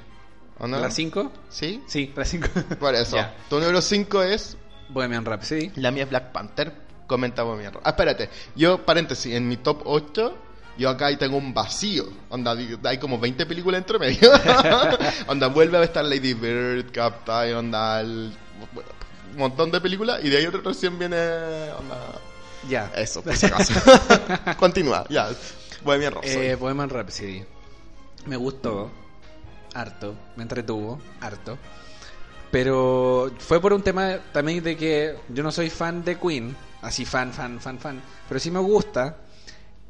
¿O no? ¿La 5? ¿Sí? Sí, la 5. Por eso. <laughs> Ya. Tu número 5 es. Bohemian Rhapsody. La mía es Black Panther. Comenta Bohemian Rhapsody. Ah, espérate. Yo, paréntesis, en mi top 8 Yo acá ahí tengo un vacío. Onda, hay como 20 películas entre medio. <laughs> onda, vuelve a estar Lady Bird, Captain, onda, el- montón de películas. Y de ahí recién viene, onda, Ya. eso, por si acaso. <laughs> Continúa, ya. Bohemian Rhapsody. Eh, Bohemian Rhapsody. Me gustó. Harto. Me entretuvo. Harto. Pero fue por un tema también de que yo no soy fan de Queen. Así fan, fan, fan, fan. Pero sí me gusta.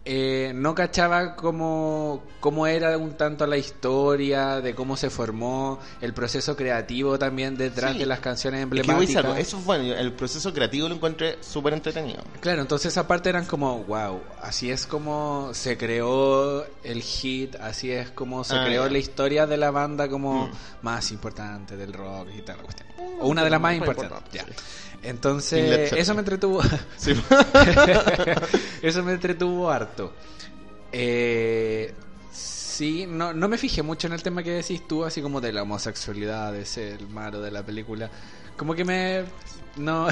Eh, no cachaba cómo, cómo era un tanto la historia, de cómo se formó, el proceso creativo también detrás Sí. de las canciones Es que voy a emblemáticas. eso es bueno, el proceso creativo lo encontré súper entretenido. Claro, entonces aparte eran como, wow, así es como se creó el hit, así es como se Ah, creó la historia de la banda como Mm. más importante del rock y tal. cuestión. O una de las más importantes. importante, ya. sí. Entonces, eso me entretuvo. <laughs> Sí. <laughs> eso me entretuvo harto. Eh, sí, no, no me fijé mucho en el tema que decís tú, así como de la homosexualidad, de ser el malo de la película. Como que me. No.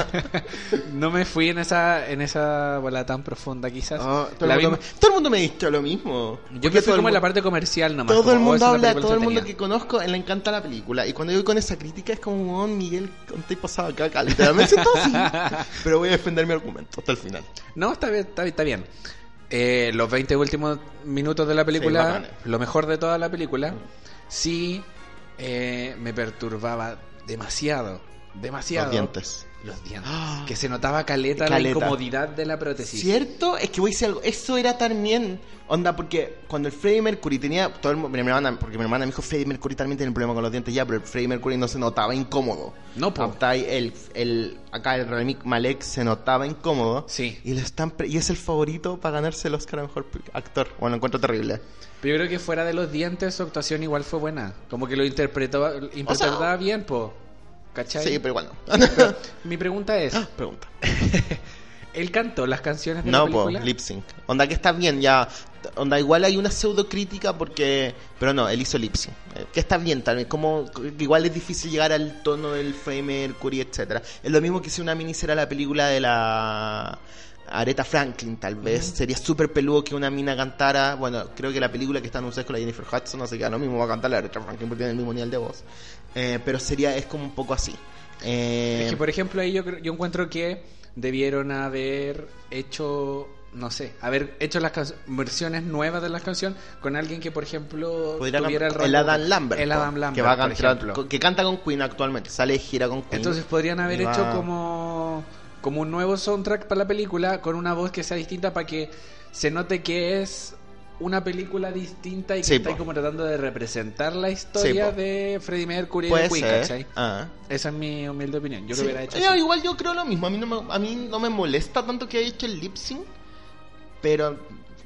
<laughs> no me fui en esa en esa bola tan profunda, quizás. Ah, todo, el mundo todo el mundo me dicho lo mismo. Yo me fui como en la parte comercial nomás. Todo como, el oh, mundo habla, todo el mundo que conozco le encanta la película. Y cuando yo voy con esa crítica es como, oh, Miguel, te pasado caca. Literalmente. <laughs> Pero voy a defender mi argumento hasta el final. No, está bien, está bien. Está bien. Eh, los 20 últimos minutos de la película, lo mejor de toda la película, sí eh, me perturbaba demasiado. Demasiado. Los dientes. Los dientes. Ah. que se notaba caleta, la Caleta. incomodidad de la prótesis. ¿Cierto? Es que voy a decir algo. Eso era también. Onda, porque cuando el Freddie Mercury tenía. Todo el, mi hermana, porque mi hermana me dijo Freddie Mercury también tiene problema con los dientes ya, pero el Freddie Mercury no se notaba incómodo. No, ahí el, el, acá el Rami Malek se notaba incómodo. Sí. Y, lo están y es el favorito para ganarse el Oscar a mejor actor. Bueno, lo encuentro terrible. Pero yo creo que fuera de los dientes su actuación igual fue buena. Como que lo interpretó, interpretaba bien, po. ¿Cachai? Sí, pero igual no. Mi pregunta es, Pregunta. <laughs> ¿él cantó las canciones de la No, po, película? lip sync. Onda que está bien, ya. Onda igual hay una pseudo crítica porque. Pero no, él hizo lip sync. Eh, Que está bien, tal vez. Como que igual es difícil llegar al tono del Freddie Mercury, etcétera Es lo mismo que si una miniserie la película de la. Aretha Franklin, tal vez. Sería súper peludo que una mina cantara. Bueno, creo que la película que está anunciada con la Jennifer Hudson, no sé qué, lo mismo va a cantar la Aretha Franklin porque tiene el mismo nivel de voz. Eh, pero sería, es como un poco así. Eh, Es que, por ejemplo, ahí yo, yo encuentro que debieron haber hecho, no sé, haber hecho las can- versiones nuevas de las canciones con alguien que, por ejemplo, Podría tuviera el, el Adam Lambert. El Adam Lambert, que, va a por cantar- ejemplo. que canta con Queen actualmente. Sale de gira con Queen. Entonces podrían haber va- hecho como, como un nuevo soundtrack para la película con una voz que sea distinta para que se note que es una película distinta y que Sí, está como tratando de representar la historia de Freddie Mercury y Queen, ser. ¿cachai? Ah. Esa es mi humilde opinión. Yo Sí. lo hubiera hecho así. Igual yo creo lo mismo. A mí no me, a mí no me molesta tanto que haya hecho el lip sync, pero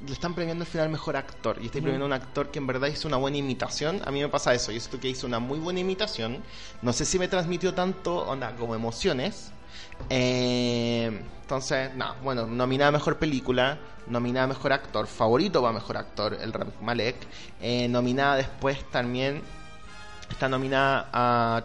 le están premiando al final mejor actor. Y estoy premiando a un actor que en verdad hizo una buena imitación. A mí me pasa eso. Yo siento que hizo una muy buena imitación. No sé si me transmitió tanto onda, como emociones. Eh, entonces, no, bueno, nominada a mejor película, nominada a mejor actor, favorito va mejor actor, el Rami Malek. Eh, nominada después también Está nominada a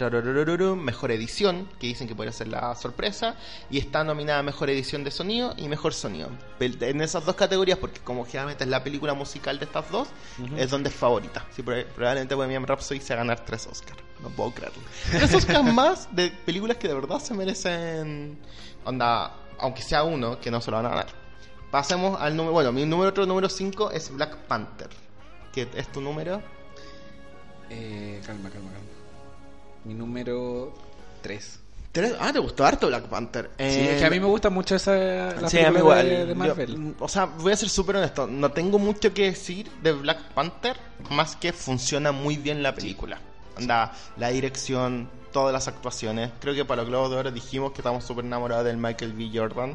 Mejor Edición, que dicen que podría ser la sorpresa. Y está nominada a Mejor Edición de Sonido y Mejor Sonido. En esas dos categorías, porque como generalmente es la película musical de estas dos, es donde es favorita. Sí, prob- probablemente Bohemian Rhapsody se va a ganar tres Oscars. No puedo creerlo. <laughs> Tres Oscars más de películas que de verdad se merecen... Onda, aunque sea uno, que no se lo van a ganar. Pasemos al número... Bueno, mi número otro número 5 es Black Panther. que es tu número? Eh, calma, calma, calma. Mi número 3. ¿Tres? Ah, te gustó harto Black Panther. Sí, Eh, es que a mí me gusta mucho esa la Sí, película igual. de, Marvel. mm, o sea, voy a ser súper honesto. No tengo mucho que decir de Black Panther, más que funciona muy bien la película. Anda, la dirección, todas las actuaciones. Creo que para los Globos de Oro dijimos que estamos súper enamorados del Michael B. Jordan.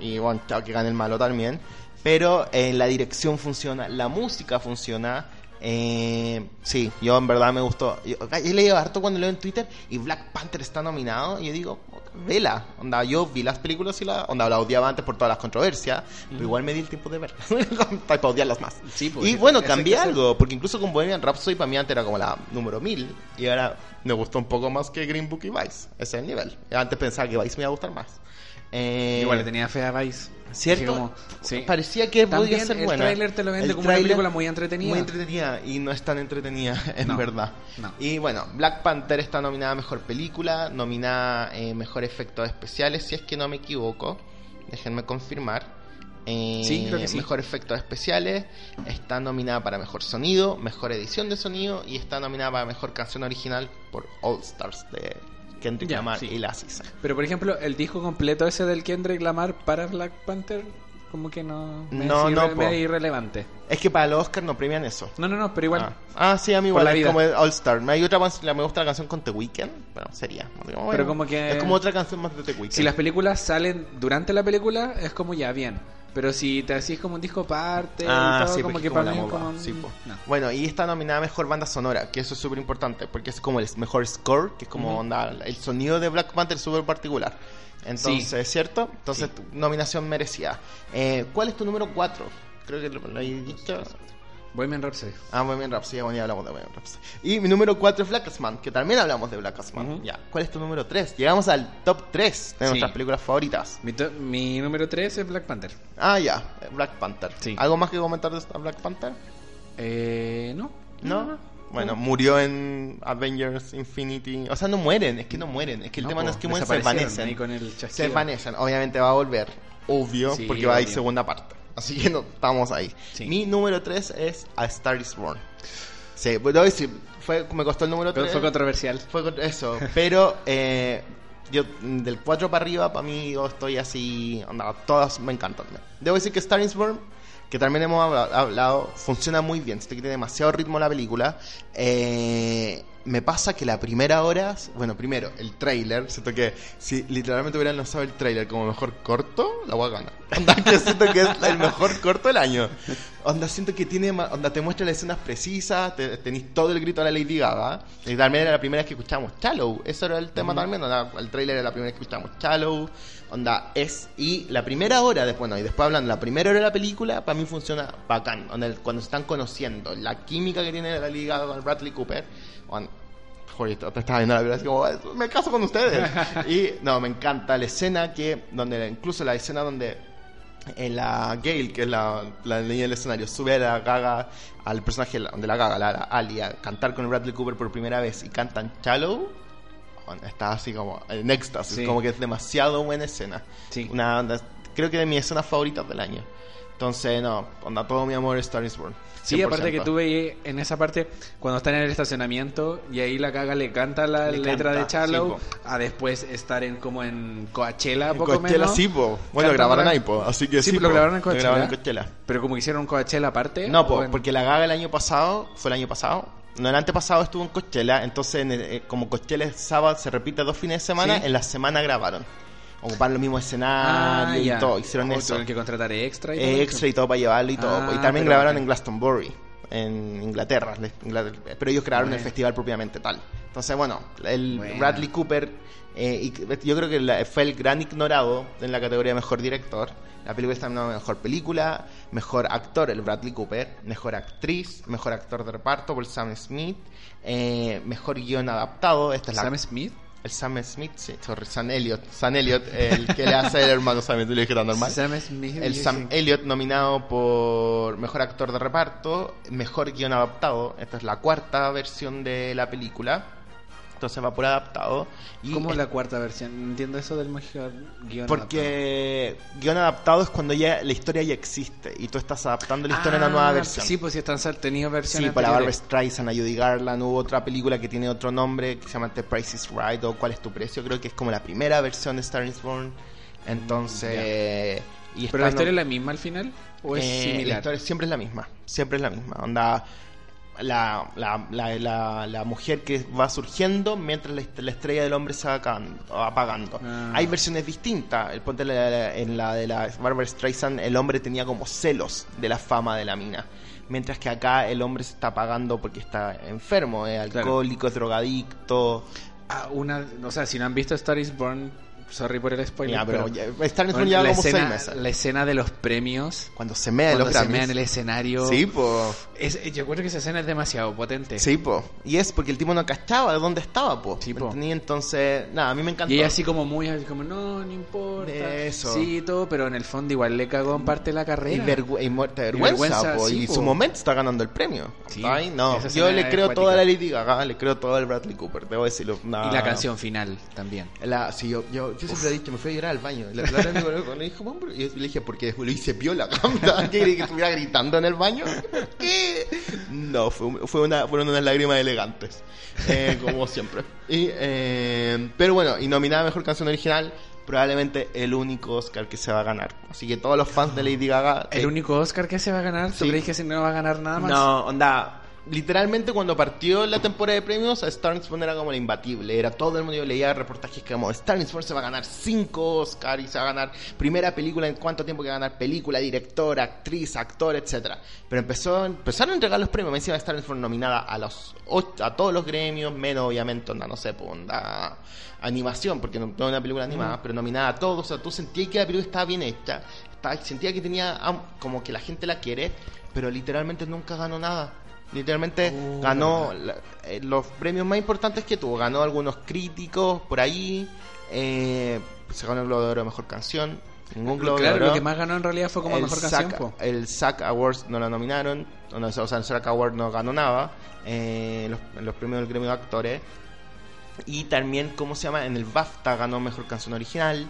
Y bueno, chao, que gane el malo también. Pero eh, la dirección funciona, la música funciona. Eh, sí, yo en verdad me gustó. Yo, he leído harto cuando leo en Twitter y Black Panther está nominado. Y yo digo, vela. Onda, yo vi las películas y la, onda, la odiaba antes por todas las controversias, pero igual me di el tiempo de verlas <laughs> para odiarlas más. Sí, pues, y bueno, cambié algo, porque incluso con Bohemian Rhapsody para mí antes era como la número 1000 y ahora me gustó un poco más que Green Book y Vice. Ese es el nivel. Antes pensaba que Vice me iba a gustar más. Eh, Igual le tenía fe a Vice. ¿Cierto? Dije como, sí. Parecía que podía ser el buena. tráiler te lo vende El como una película muy entretenida. Muy entretenida y no es tan entretenida, <laughs> en No, verdad. no. Y bueno, Black Panther está nominada a Mejor Película, nominada eh, Mejor Efectos Especiales, si es que no me equivoco. Déjenme confirmar. Eh, Sí, creo que sí. Mejor Efectos Especiales, está nominada para Mejor Sonido, Mejor Edición de Sonido y está nominada para Mejor Canción Original por All Stars de Kendrick Ya, Lamar sí. y la Sisa. Pero por ejemplo, el disco completo ese del Kendrick Lamar para Black Panther, como que no. me No, es no, es irrelevante. Es que para los Oscars no premian eso. No, no, no, pero igual. Ah. Ah, sí, a mí igual es como el All Star. Me, hay otra, me gusta la canción con The Weeknd. Bueno, sería. Como, Pero como que- Es como otra canción más de The Weeknd. Si las películas salen durante la película, es como ya bien. Pero si te decís como un disco aparte, Ah, y todo, sí, como porque que es como para la mí es moda, como. sí, po. no. Bueno, y está nominada a Mejor Banda Sonora, que eso es súper importante, porque es como el mejor score, que es como onda, el sonido de Black Panther es súper particular. Entonces, ¿cierto? Entonces, Sí. nominación merecida. Eh, ¿Cuál es tu número 4? Creo que lo, lo he dicho. Bohemian Rhapsody. Ah, bien, Rhapsody, bueno, ya hablamos de Bohemian Rhapsody. Y mi número 4 es Blackasman, que también hablamos de Blackasman. Ujú. Ya, ¿cuál es tu número 3? Llegamos al top 3 de Sí. nuestras películas favoritas. Mi, mi número 3 es Black Panther. Ah, ya, Black Panther. Sí. ¿Algo más que comentar de esta Black Panther? Eh, no. ¿No? Bueno, murió en Avengers Infinity. O sea, no mueren, es que no mueren. Es que el tema no es que mueren, se desvanecen. con el Se desvanecen. Obviamente va a volver, obvio, Sí, porque va a ir segunda parte. Así que no, estamos ahí. Sí. Mi número 3 es A Star is Born. Sí, debo decir, fue, me costó el número Fue, 3. fue controversial. Fue eso, <laughs> pero eh, yo del 4 para arriba, para mí yo estoy así, onda, todas me encantan. Debo decir que Star is Born, que también hemos habla- hablado, funciona muy bien, siento que tiene demasiado ritmo la película. Eh, me pasa que la primera hora, bueno, primero, el trailer, siento que si literalmente hubieran lanzado el trailer como mejor corto, la voy a ganar. <laughs> Onda, que siento que es el mejor corto del año. Onda, siento que tiene, onda, te muestra las escenas precisas, te, tenéis todo el grito a la Lady Gaga. Y también era la primera vez que escuchamos Shallow, eso era el tema también, onda, el trailer era la primera vez que escuchamos Shallow. Onda, es, y la primera hora, después, bueno, y después hablando, la primera hora de la película, para mí funciona bacán, onda, el- cuando se están conociendo, la química que tiene la Gaga con Bradley Cooper, onda, Joder, te estaba viendo la película así como, me caso con ustedes. <laughs> y no, me encanta la escena que, donde incluso la escena donde eh, la Gale, que es la, la niña del escenario, sube a la Gaga, al personaje de la Gaga, la, la Ali, a cantar con Bradley Cooper por primera vez y cantan Shallow, está así como en éxtasis, Sí. como que es demasiado buena escena. Sí. Una, creo que de mis escenas favoritas del año. Entonces, no, onda, todo mi amor Star is Born. Sí, aparte 100%. que tú veis en esa parte cuando están en el estacionamiento y ahí la caga le canta la Le letra canta, de Charlow sí, a después estar en como en Coachella En poco Coachella menos. sí, po. Bueno, Cantando grabaron ahí, po. Así que Sí, sí, lo grabaron en Lo grabaron en Coachella. Pero como que hicieron Coachella aparte. No, po, en- porque la Gaga el año pasado, fue el año pasado, no, el antepasado estuvo en Coachella, entonces en el- eh, como Coachella es sábado, se repite dos fines de semana, Sí. en la semana grabaron. Ocuparon los mismos escenarios Ah, y todo, hicieron O eso. tuvieron que contratar extra y todo Eh, eso. extra y todo para llevarlo y todo. Ah, y también grabaron en Glastonbury, en Inglaterra. Pero ellos crearon el festival propiamente tal. Entonces, bueno, el Bueno. Bradley Cooper, eh, y yo creo que la- fue el gran ignorado en la categoría mejor director. La película está nominada mejor película, mejor actor, el Bradley Cooper, mejor actriz, mejor actor de reparto por Sam Smith, eh, mejor guion adaptado. Esta es la Sam Smith. El Sam Smith, sí, sorry, Sam Elliott, Sam Elliott, el que le hace el hermano Sam, tú le dije tan normal. Sam Smith. El Sam sí. Elliott nominado por Mejor Actor de Reparto, Mejor Guión Adaptado. Esta es la cuarta versión de la película. Entonces va por adaptado. Y ¿Cómo es- la cuarta versión? Entiendo eso del mejor guion. Porque guion adaptado es cuando ya la historia ya existe y tú estás adaptando la historia a Ah, una nueva versión. Sí, pues si están tenido Sí, versiones. para Barbara. Streisand, a Judy Garland, hubo otra película que tiene otro nombre que se llama The Price is Right o ¿Cuál es tu precio? Creo que es como la primera versión de Star is Born. Entonces... y ¿Pero la historia es no- la misma al final? ¿O es Eh, La similar? historia siempre es la misma, siempre es la misma. Onda, la, la, la, la, la mujer que va surgiendo mientras la, est- la estrella del hombre se va apagando. Ah. Hay versiones distintas. El ponte en la de la Barbara Streisand, el hombre tenía como celos de la fama de la mina. Mientras que acá el hombre se está apagando porque está enfermo, es Claro. alcohólico, es drogadicto. Ah, una, o sea, si no han visto Star is Born, sorry por el spoiler. Ya, pero, pero ya- Star bueno, lleva la, como seis escena, meses. la escena de los premios, Cuando se mea cuando los se mea en el escenario. Sí, pues. Es- yo creo que esa escena es demasiado potente. Sí, po. Y es porque el tipo no cachaba de dónde estaba, po. Sí, ¿Me po. Entonces, nada, a mí me encantó. Y ella así como muy, así como, no, no importa. Eso. Sí, y todo, pero en el fondo igual le cagó en parte la Y, carrera. vergü- y muerte de vergüenza, vergüenza, po. sí, y po. su momento está ganando el premio. Sí, Ay, no. Yo le creo acuática. toda la Lady Gaga, le creo todo el Bradley Cooper, debo decirlo. No. Y la canción final también. La, sí, yo, yo, yo siempre he dicho, me fui a llorar al baño. La, le dijo, "Hombre", y le dije, porque le hice piola. <laughs> ¿Qué que estuviera gritando en el baño? ¿Qué? No, fue, fue una, fueron unas lágrimas elegantes. Eh, como siempre. Y, eh, pero bueno, y nominada a mejor canción original, probablemente el único Oscar que se va a ganar. Así que todos los fans de Lady Gaga. ¿El eh, único Oscar que se va a ganar? ¿Tú Sí. crees que si no va a ganar nada más? no, onda. Literalmente cuando partió la temporada de premios, a Star Wars era como la imbatible. Era todo el mundo, leía reportajes que como Star Wars se va a ganar 5 Oscar y se va a ganar primera película en cuánto tiempo que va a ganar película, director, actriz, actor, etcétera. Pero empezó, empezaron a entregar los premios. Me decía Star Wars fue nominada a los a todos los gremios, menos obviamente onda, no sé, onda animación, porque no, no es una película animada, pero nominada a todos. O sea, tú sentías que la película estaba bien hecha, estaba- sentía que tenía como que la gente la quiere, pero literalmente nunca ganó nada. Literalmente Oh, ganó la- eh, los premios más importantes que tuvo. Ganó algunos críticos por ahí. eh, se ganó el Globo de Oro Mejor Canción. Ningún Globo claro, de Oro. lo que más ganó en realidad fue como el mejor SAC, canción. po. El SAC Awards no la nominaron. O, no, o sea, el SAC Award no ganó nada. eh, los, los premios del gremio de actores. Y también, ¿cómo se llama? En el BAFTA ganó Mejor Canción Original.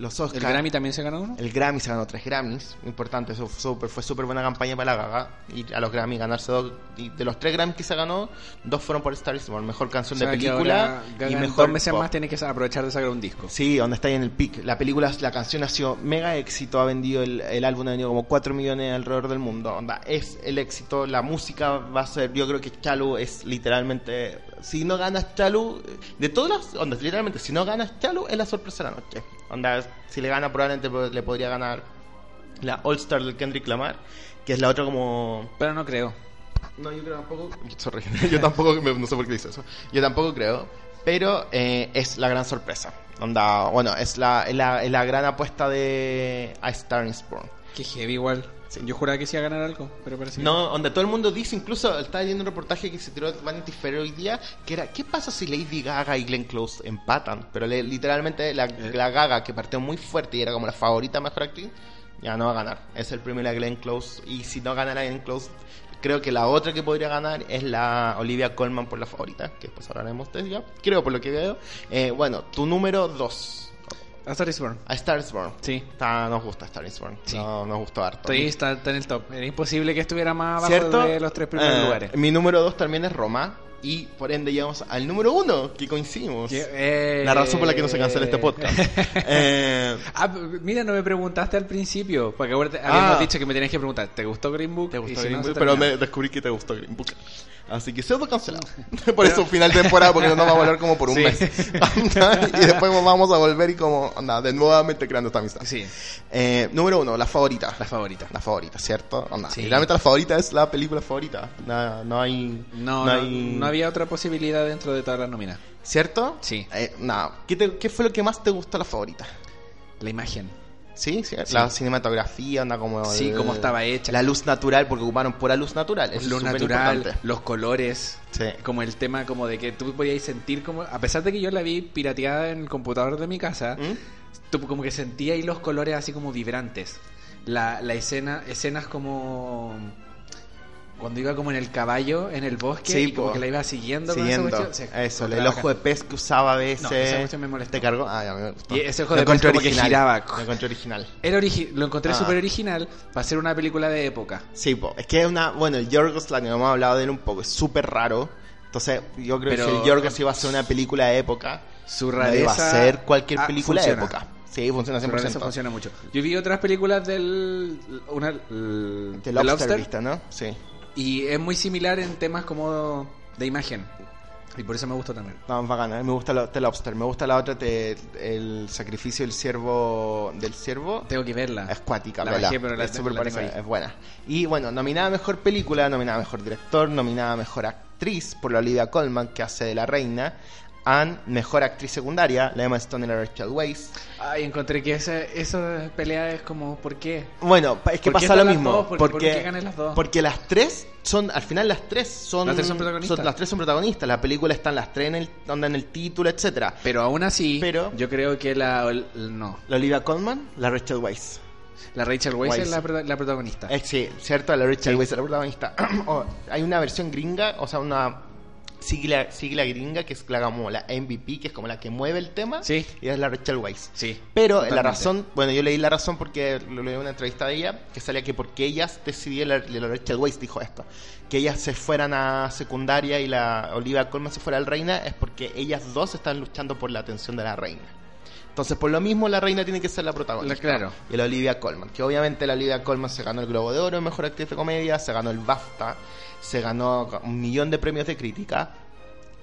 Los ¿El Oscars. Grammy también se ganó uno? El Grammy se ganó tres Grammys, importante, eso fue súper, fue súper buena campaña para la Gaga. Y a los Grammy ganarse dos, y de los tres Grammys que se ganó, dos fueron por Star Wars, mejor canción O sea, de película y mejor dos meses pop. más tiene que aprovechar de sacar un disco. Sí, donde está ahí en el pic. La película, la canción ha sido mega éxito, ha vendido el, el álbum, ha vendido como 4 millones alrededor del mundo. Onda, es el éxito, la música va a ser, yo creo que Chalu es literalmente, si no ganas Chalu, de todas las, onda, literalmente, si no ganas Chalu, es la sorpresa de la noche. Onda, si le gana probablemente le podría ganar la All Star del Kendrick Lamar, que es la otra como Pero no creo. no, yo creo tampoco. Sorry, <laughs> yo tampoco, no sé por qué dice eso. Yo tampoco creo. Pero eh, es la gran sorpresa. Onda, bueno, es la, es la, es la gran apuesta de A Star is Born. Qué heavy igual. Sí. Yo juraba que sí iba a ganar algo, pero parece que No, donde todo el mundo dice, incluso estaba viendo un reportaje que se tiró Vanity Fair hoy día, que era, ¿qué pasa si Lady Gaga y Glenn Close empatan? Pero le- literalmente la, Eh. la Gaga, que partió muy fuerte y era como la favorita mejor actriz, ya no va a ganar. Es el premio de la Glenn Close, y si no gana la Glenn Close, creo que la otra que podría ganar es la Olivia Colman por la favorita, que después hablaremos de ella, creo por lo que veo. Eh, bueno, tu número 2, A Star is Born. A Star is Born. Sí. Está, nos gusta Star is Born, Sí. no, nos gustó harto. Estoy, está, está en el top. Era imposible que estuviera más abajo ¿Cierto? de los tres primeros Eh, lugares. Mi número 2 también es Roma. Y por ende llegamos al número 1, que coincidimos. Eh, La razón por la que no se cancela este podcast. <laughs> Eh, Ah, mira, no me preguntaste al principio. Porque acuérdate, Ah. habíamos dicho que me tenías que preguntar, ¿te gustó Green Book? te gustó si no, Green se Book, pero termina. me descubrí que te gustó Green Book. Así que pseudo cancelado. <laughs> por eso final de temporada, porque no nos vamos a hablar como por un Sí. mes. <laughs> y después vamos a volver y como, anda, de nuevamente creando esta amistad. Sí, Eh, número 1, la favorita. la favorita. La favorita, ¿cierto? Onda, Sí. realmente la favorita es la película favorita. No, no hay. No, no, hay- no había otra posibilidad dentro de todas las nominadas. ¿Cierto? Sí. Eh, nada. ¿Qué, te- ¿Qué fue lo que más te gustó la favorita? La imagen. ¿Sí? sí, Sí. La cinematografía, anda como. Sí, el- cómo estaba hecha. La luz natural, porque ocuparon pura luz natural. Es súper natural, importante. los colores, Sí. como el tema como de que tú podías sentir como, a pesar de que yo la vi pirateada en el computador de mi casa, ¿Mm? tú como que sentía ahí los colores así como vibrantes. La, la escena, escenas como cuando iba como en el caballo, en el bosque, Sí, y como po. que la iba siguiendo, con esa Siguiendo. cuestión, Eso, el ojo de pez que usaba a veces. No, esa me molestó. ¿Te cargó? Ah, ya me gustó. Y ese ojo Lo de pez como que original. giraba. Lo encontré original. Era origi- lo encontré Ah. súper original para ser una película de época. Sí, po. es que es una. Bueno, el Yorgos Lanthimos, hemos hablado de él un poco, es súper raro. Entonces, yo creo Pero- que si el Yorgos iba a ser una película de época, Su no rareza iba a ser cualquier ah, película de época. Sí, funciona Su 100%. rareza funciona mucho. Yo vi otras películas del una el- del Lobster, Lobster, ¿viste, ¿no? Sí. Y es muy similar en temas como de imagen. Y por eso me gustó también. No, bacana. Me gusta la, The Lobster. Me gusta la otra, te- el sacrificio del ciervo. Del ciervo. Tengo que verla. Es cuática, La bajé, pero la es la tengo ahí. es buena. Y bueno, nominada a mejor película, nominada a mejor director, nominada a mejor actriz por la Olivia Colman, que hace de la reina. And Mejor Actriz Secundaria, la Emma Stone y la Rachel Weisz. Ay, encontré que esa, esa pelea es como, ¿por qué? Bueno, es que ¿Por qué pasa lo mismo. dos? ¿Por- porque, por qué ganan las dos? porque las tres son, al final las tres son. Las tres son protagonistas. las tres son protagonistas. La película están las tres en el, onda en el título, etcétera. Pero aún así, Pero- yo creo que la... el- no, La Olivia Colman, la Rachel Weisz. la Rachel Weisz es la, prota- la protagonista. Eh, sí, cierto, la Rachel Weisz es la protagonista. <clears throat> Oh, hay una versión gringa, o sea, una sigla, sigla gringa que es la, como la MVP, que es como la que mueve el tema. Sí. Y es la Rachel Weisz. Sí, Pero la razón, bueno, yo leí la razón porque lo leí en una entrevista de ella, que salía que porque ellas decidieron, la, la Rachel Weisz dijo esto, que ellas se fueran a secundaria y la Olivia Colman se fuera al reina, es porque ellas dos están luchando por la atención de la reina. Entonces, por lo mismo, la reina tiene que ser la protagonista. La- claro. Y la Olivia Colman, que obviamente la Olivia Colman se ganó el Globo de Oro Mejor Actriz de Comedia, se ganó el BAFTA, se ganó un millón de premios de crítica,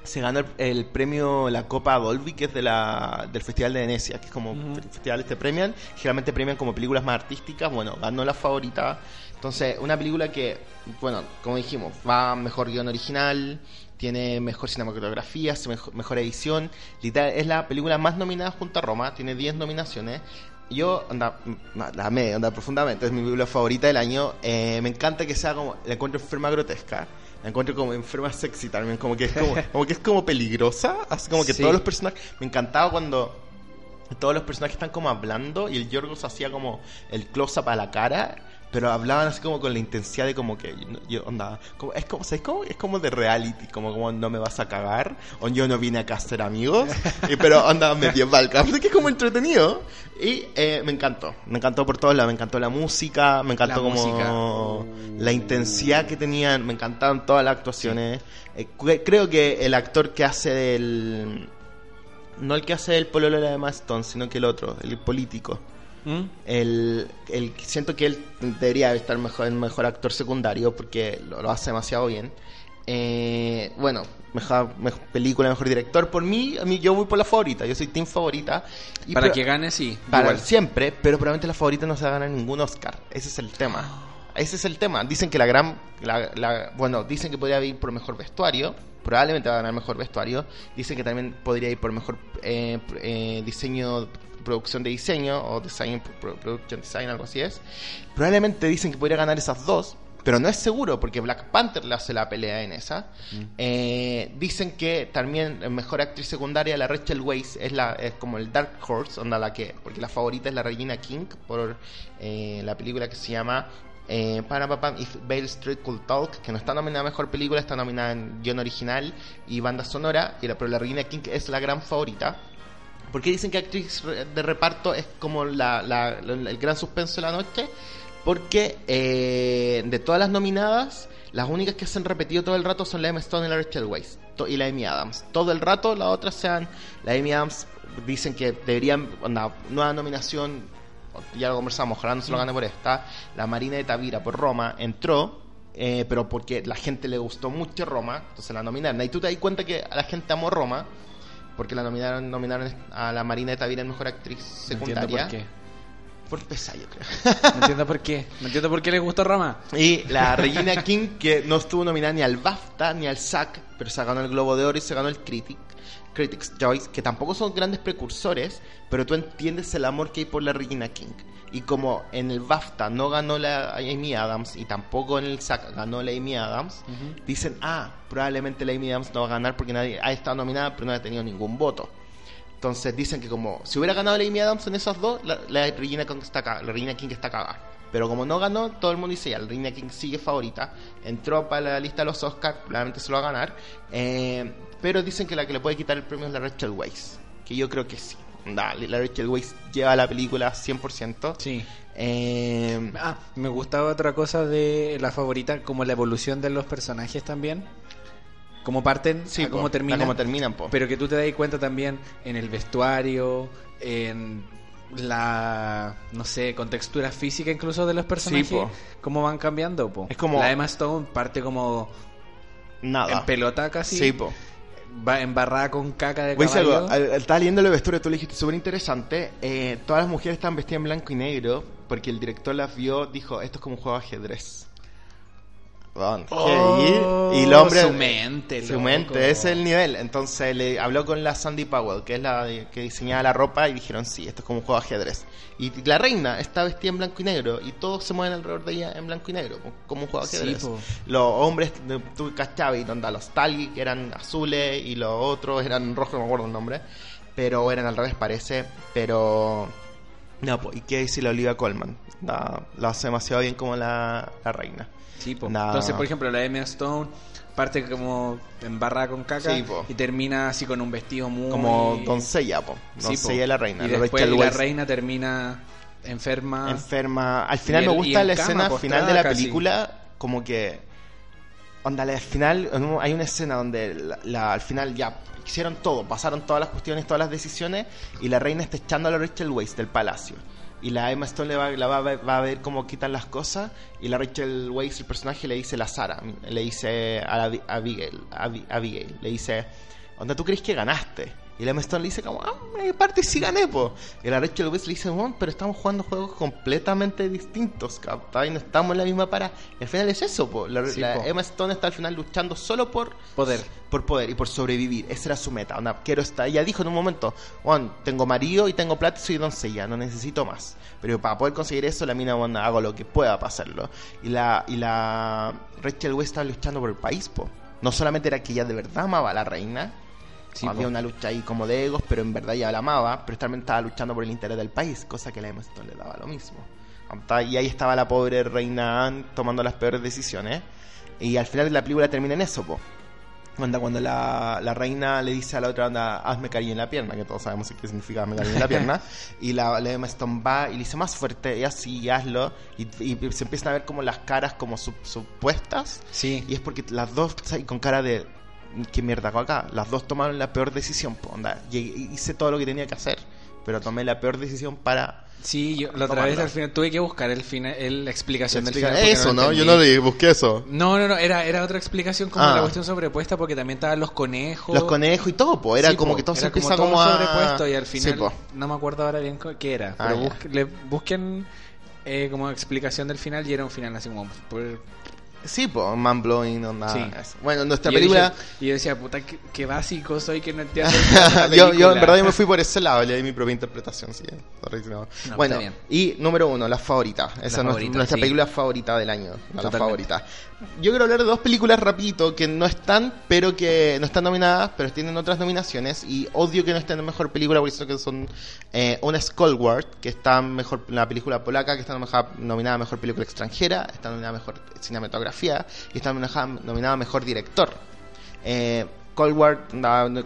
se ganó el, el premio, la Copa Dolby, que es de la, del Festival de Venecia, que es como festivales te premian, generalmente premian como películas más artísticas, bueno, ganó la favorita. Entonces, una película que, bueno, como dijimos, va mejor guion original, tiene mejor cinematografía, mejor, mejor edición, literal, es la película más nominada junto a Roma, tiene 10 nominaciones. Yo, onda, mm, la amé, onda, profundamente, es mi película favorita del año. Eh, me encanta que sea como, la encuentro enferma grotesca, la encuentro como enferma sexy también, como que es como, <laughs> como que es como peligrosa, así como que Sí. todos los personajes, me encantaba cuando todos los personajes están como hablando y el Yorgos hacía como el close-up a la cara, pero hablaban así como con la intensidad de como que yo, onda, como, es como, ¿sabes cómo? Es como de reality, como, como no me vas a cagar, o yo no vine acá a ser amigos, y, pero onda medieval, que es como entretenido. Y eh, me encantó, me encantó por todos lados, me encantó la música, me encantó La como música. la intensidad que tenían, me encantaron todas las actuaciones. Eh, cre- creo que el actor que hace del no el que hace el pololo de Stone, sino que el otro, el político. ¿Mm? El, el siento que él debería estar mejor en mejor actor secundario porque lo, lo hace demasiado bien. Eh, bueno, mejor, mejor película, mejor director. Por mí, a mí yo voy por la favorita. Yo soy team favorita. Y Para que gane, sí. para igual. siempre, pero probablemente la favorita no se va a ganar ningún Oscar. Ese es el tema. Ese es el tema. Dicen que la gran. la- la- bueno, dicen que podría ir por mejor vestuario. Probablemente va a ganar mejor vestuario. Dicen que también podría ir por mejor eh, eh, diseño, producción de diseño o design, pro- production design, algo así es. Probablemente dicen que podría ganar esas dos. Pero no es seguro porque Black Panther le hace la pelea en esa. Eh, dicen que también mejor actriz secundaria la Rachel Weisz es la es como el Dark Horse, onda la que porque la favorita es la Regina King por la película que se llama eh, pam, pam, If Bale Street Could Talk, que no está nominada a mejor película, está nominada en guion original y banda sonora, y la, pero la Regina King es la gran favorita. Porque dicen que actriz de reparto es como la, la- la- el gran suspenso de la noche. Porque eh, de todas las nominadas, las únicas que se han repetido todo el rato son la Emma Stone y la Rachel Weisz. Y la Amy Adams. Todo el rato las otras sean... La Amy Adams dicen que deberían... Una nueva nominación, ya lo conversamos, ojalá no se lo gane por esta. La Marina de Tavira por Roma entró. eh, pero porque la gente le gustó mucho Roma, entonces la nominaron. Y tú te das cuenta que a la gente amó Roma, porque la nominaron, nominaron a la Marina de Tavira en Mejor Actriz No entiendo Secundaria. por qué. Por pesa, yo creo. No entiendo por qué. No entiendo por qué le gustó Roma. Y la Regina King, que no estuvo nominada ni al BAFTA ni al SAC, pero se ganó el Globo de Oro y se ganó el Critic, Critics' Choice, que tampoco son grandes precursores, pero tú entiendes el amor que hay por la Regina King. Y como en el BAFTA no ganó la Amy Adams y tampoco en el SAC ganó la Amy Adams, dicen, ah, probablemente la Amy Adams no va a ganar porque nadie ha estado nominada, pero no ha tenido ningún voto. Entonces dicen que como si hubiera ganado la Amy Adams en esas dos, la, la Regina King está cagada, la Regina King está cagada. Pero como no ganó, todo el mundo dice ya, la Regina King sigue favorita. Entró para la lista de los Oscars, probablemente se lo va a ganar. Eh, pero dicen que la que le puede quitar el premio es la Rachel Weisz. Que yo creo que sí. Da, la Rachel Weisz lleva la película 100%. Sí. Eh, Ah, me gustaba otra cosa de la favorita, como la evolución de los personajes también. Cómo parten, sí, a po, cómo a terminan. cómo terminan, po. Pero que tú te das cuenta también en el vestuario, en la, no sé, con textura física incluso de los personajes, po. cómo van cambiando. Po. Es como- La Emma Stone parte como Nada. en pelota casi, Sí, po. Embarrada con caca de Voy caballo. algo, al- estaba leyendo el vestuario, tú le dijiste súper interesante. Eh, todas las mujeres estaban vestidas en blanco y negro porque el director las vio, dijo, esto es como un juego de ajedrez. Weón, Oh, y el hombre su mente, su loco. mente ese es el nivel. Entonces le habló con la Sandy Powell que es la que diseñaba la ropa y dijeron sí esto es como un juego de ajedrez y la reina está vestida en blanco y negro y todos se mueven alrededor de ella en blanco y negro como un juego de ajedrez. los hombres tú cachabas y donde los Tali que eran azules y los otros eran rojos no me acuerdo el nombre pero eran al revés parece pero no po, y qué decir la Olivia Colman la, la hace demasiado bien como la, la reina Sí, po. Nah. Entonces, por ejemplo, la Emma Stone parte como embarrada con caca Sí, y termina así con un vestido muy... como doncella po Sí, doncella po. de la reina Y la después Rachel la reina termina enferma. enferma. Al final el- me gusta la cama, escena final de la casi. película, como que. Onda, al final hay una escena donde la- la- al final ya hicieron todo, pasaron todas las cuestiones, todas las decisiones, y la reina está echando a la Rachel Weisz del palacio. Y la Emma Stone le va, la va, va a ver cómo quitan las cosas, y la Rachel Weisz, el personaje, le dice la Sara, le dice a, la, a Abigail, a Abi- Abigail, le dice, onda, ¿tú crees que ganaste? Y la Stone le dice como, ah, en parte sí gané, po. Y la Rachel Weisz le dice, bueno, pero estamos jugando juegos completamente distintos, ¿captai? No estamos en la misma para. Y al final es eso, po. La, Sí, la po. Emma Stone está al final luchando solo por Poder. por poder y por sobrevivir. Esa era su meta. Onda, quiero estar. Ella dijo en un momento, Juan, tengo marido y tengo plata y soy doncella, no necesito más. Pero para poder conseguir eso, la mina, bueno, hago lo que pueda para hacerlo. Y la, y la Rachel Weisz estaba luchando por el país, po. No solamente era que ella de verdad amaba a la reina, Sí, había una lucha ahí como de egos, pero en verdad ella la amaba, pero también estaba luchando por el interés del país, cosa que la Emma Stone le daba lo mismo. Y ahí estaba la pobre reina Anne tomando las peores decisiones. Y al final la película termina en eso, po. Onda, cuando la, la reina le dice a la otra onda, hazme cariño en la pierna, que todos sabemos qué significa hazme cariño en la pierna, <laughs> y la, la Emma Stone va y le dice más fuerte, y así, y hazlo, y, y se empiezan a ver como las caras como supuestas, Sí. y es porque las dos, con cara de. ¿Qué mierda hago acá? Las dos tomaron la peor decisión. po, onda. Llegué- hice todo lo que tenía que hacer, pero tomé la peor decisión para. Sí, yo la otra vez al final tuve que buscar el final, el- la explicación del Explica- final. eso, lo ¿no? Yo no le busqué eso. No, no, no, era, era otra explicación como Ah. la cuestión sobrepuesta porque también estaban los conejos. Los conejos y todo, pues. Era Sí, como po, que todo se era empieza todo como a. sobrepuesto y al Sí, final po. no me acuerdo ahora bien qué era, Ah, pero busque- le- busquen eh, como explicación del final y era un final así como por- Sí, pues, man blowing, onda. Sí. Bueno, nuestra y yo película. dije- y yo decía, puta, qué, qué básico soy que no entiendo. <laughs> yo, yo en verdad yo me fui por ese lado, le di mi propia interpretación, sí. No, bueno, y número uno, la favorita. Esa es nuestra- favorita, nuestra sí. película favorita del año. La favorita. Yo quiero hablar de dos películas rapidito que no están, pero que no están nominadas, pero tienen otras nominaciones. Y odio que no estén en mejor película, por eso que son eh, una Skullward, que está mejor la película polaca, que está nominada a mejor película extranjera, está nominada a mejor cinematografía y está nominada a mejor director. Eh, Cold War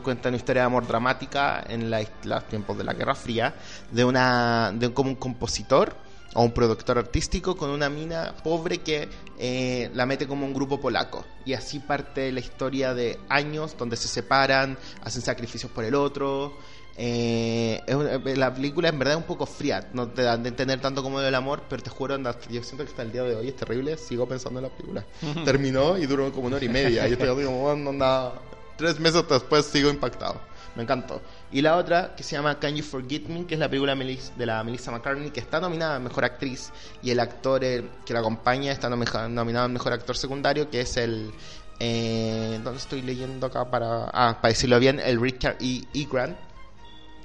cuenta una historia de amor dramática en los tiempos de la Guerra Fría de una de como un compositor o un productor artístico con una mina pobre que eh, la mete como un grupo polaco. Y así parte la historia de años donde se separan hacen sacrificios por el otro. Eh, es una- la película en verdad es un poco fría no te dan de entender tanto como del amor pero te juro yo siento que hasta el día de hoy es terrible sigo pensando en la película. <laughs> Terminó y duró como una hora y media y estoy como "Oh, onda tres meses después sigo impactado me encantó y la otra que se llama Can You Forget Me que es la película de la Melissa McCartney que está nominada a Mejor Actriz y el actor eh, que la acompaña está nomi- nominado a Mejor Actor Secundario que es el eh, ¿dónde estoy leyendo acá para ah, para decirlo bien el Richard E. E. Grant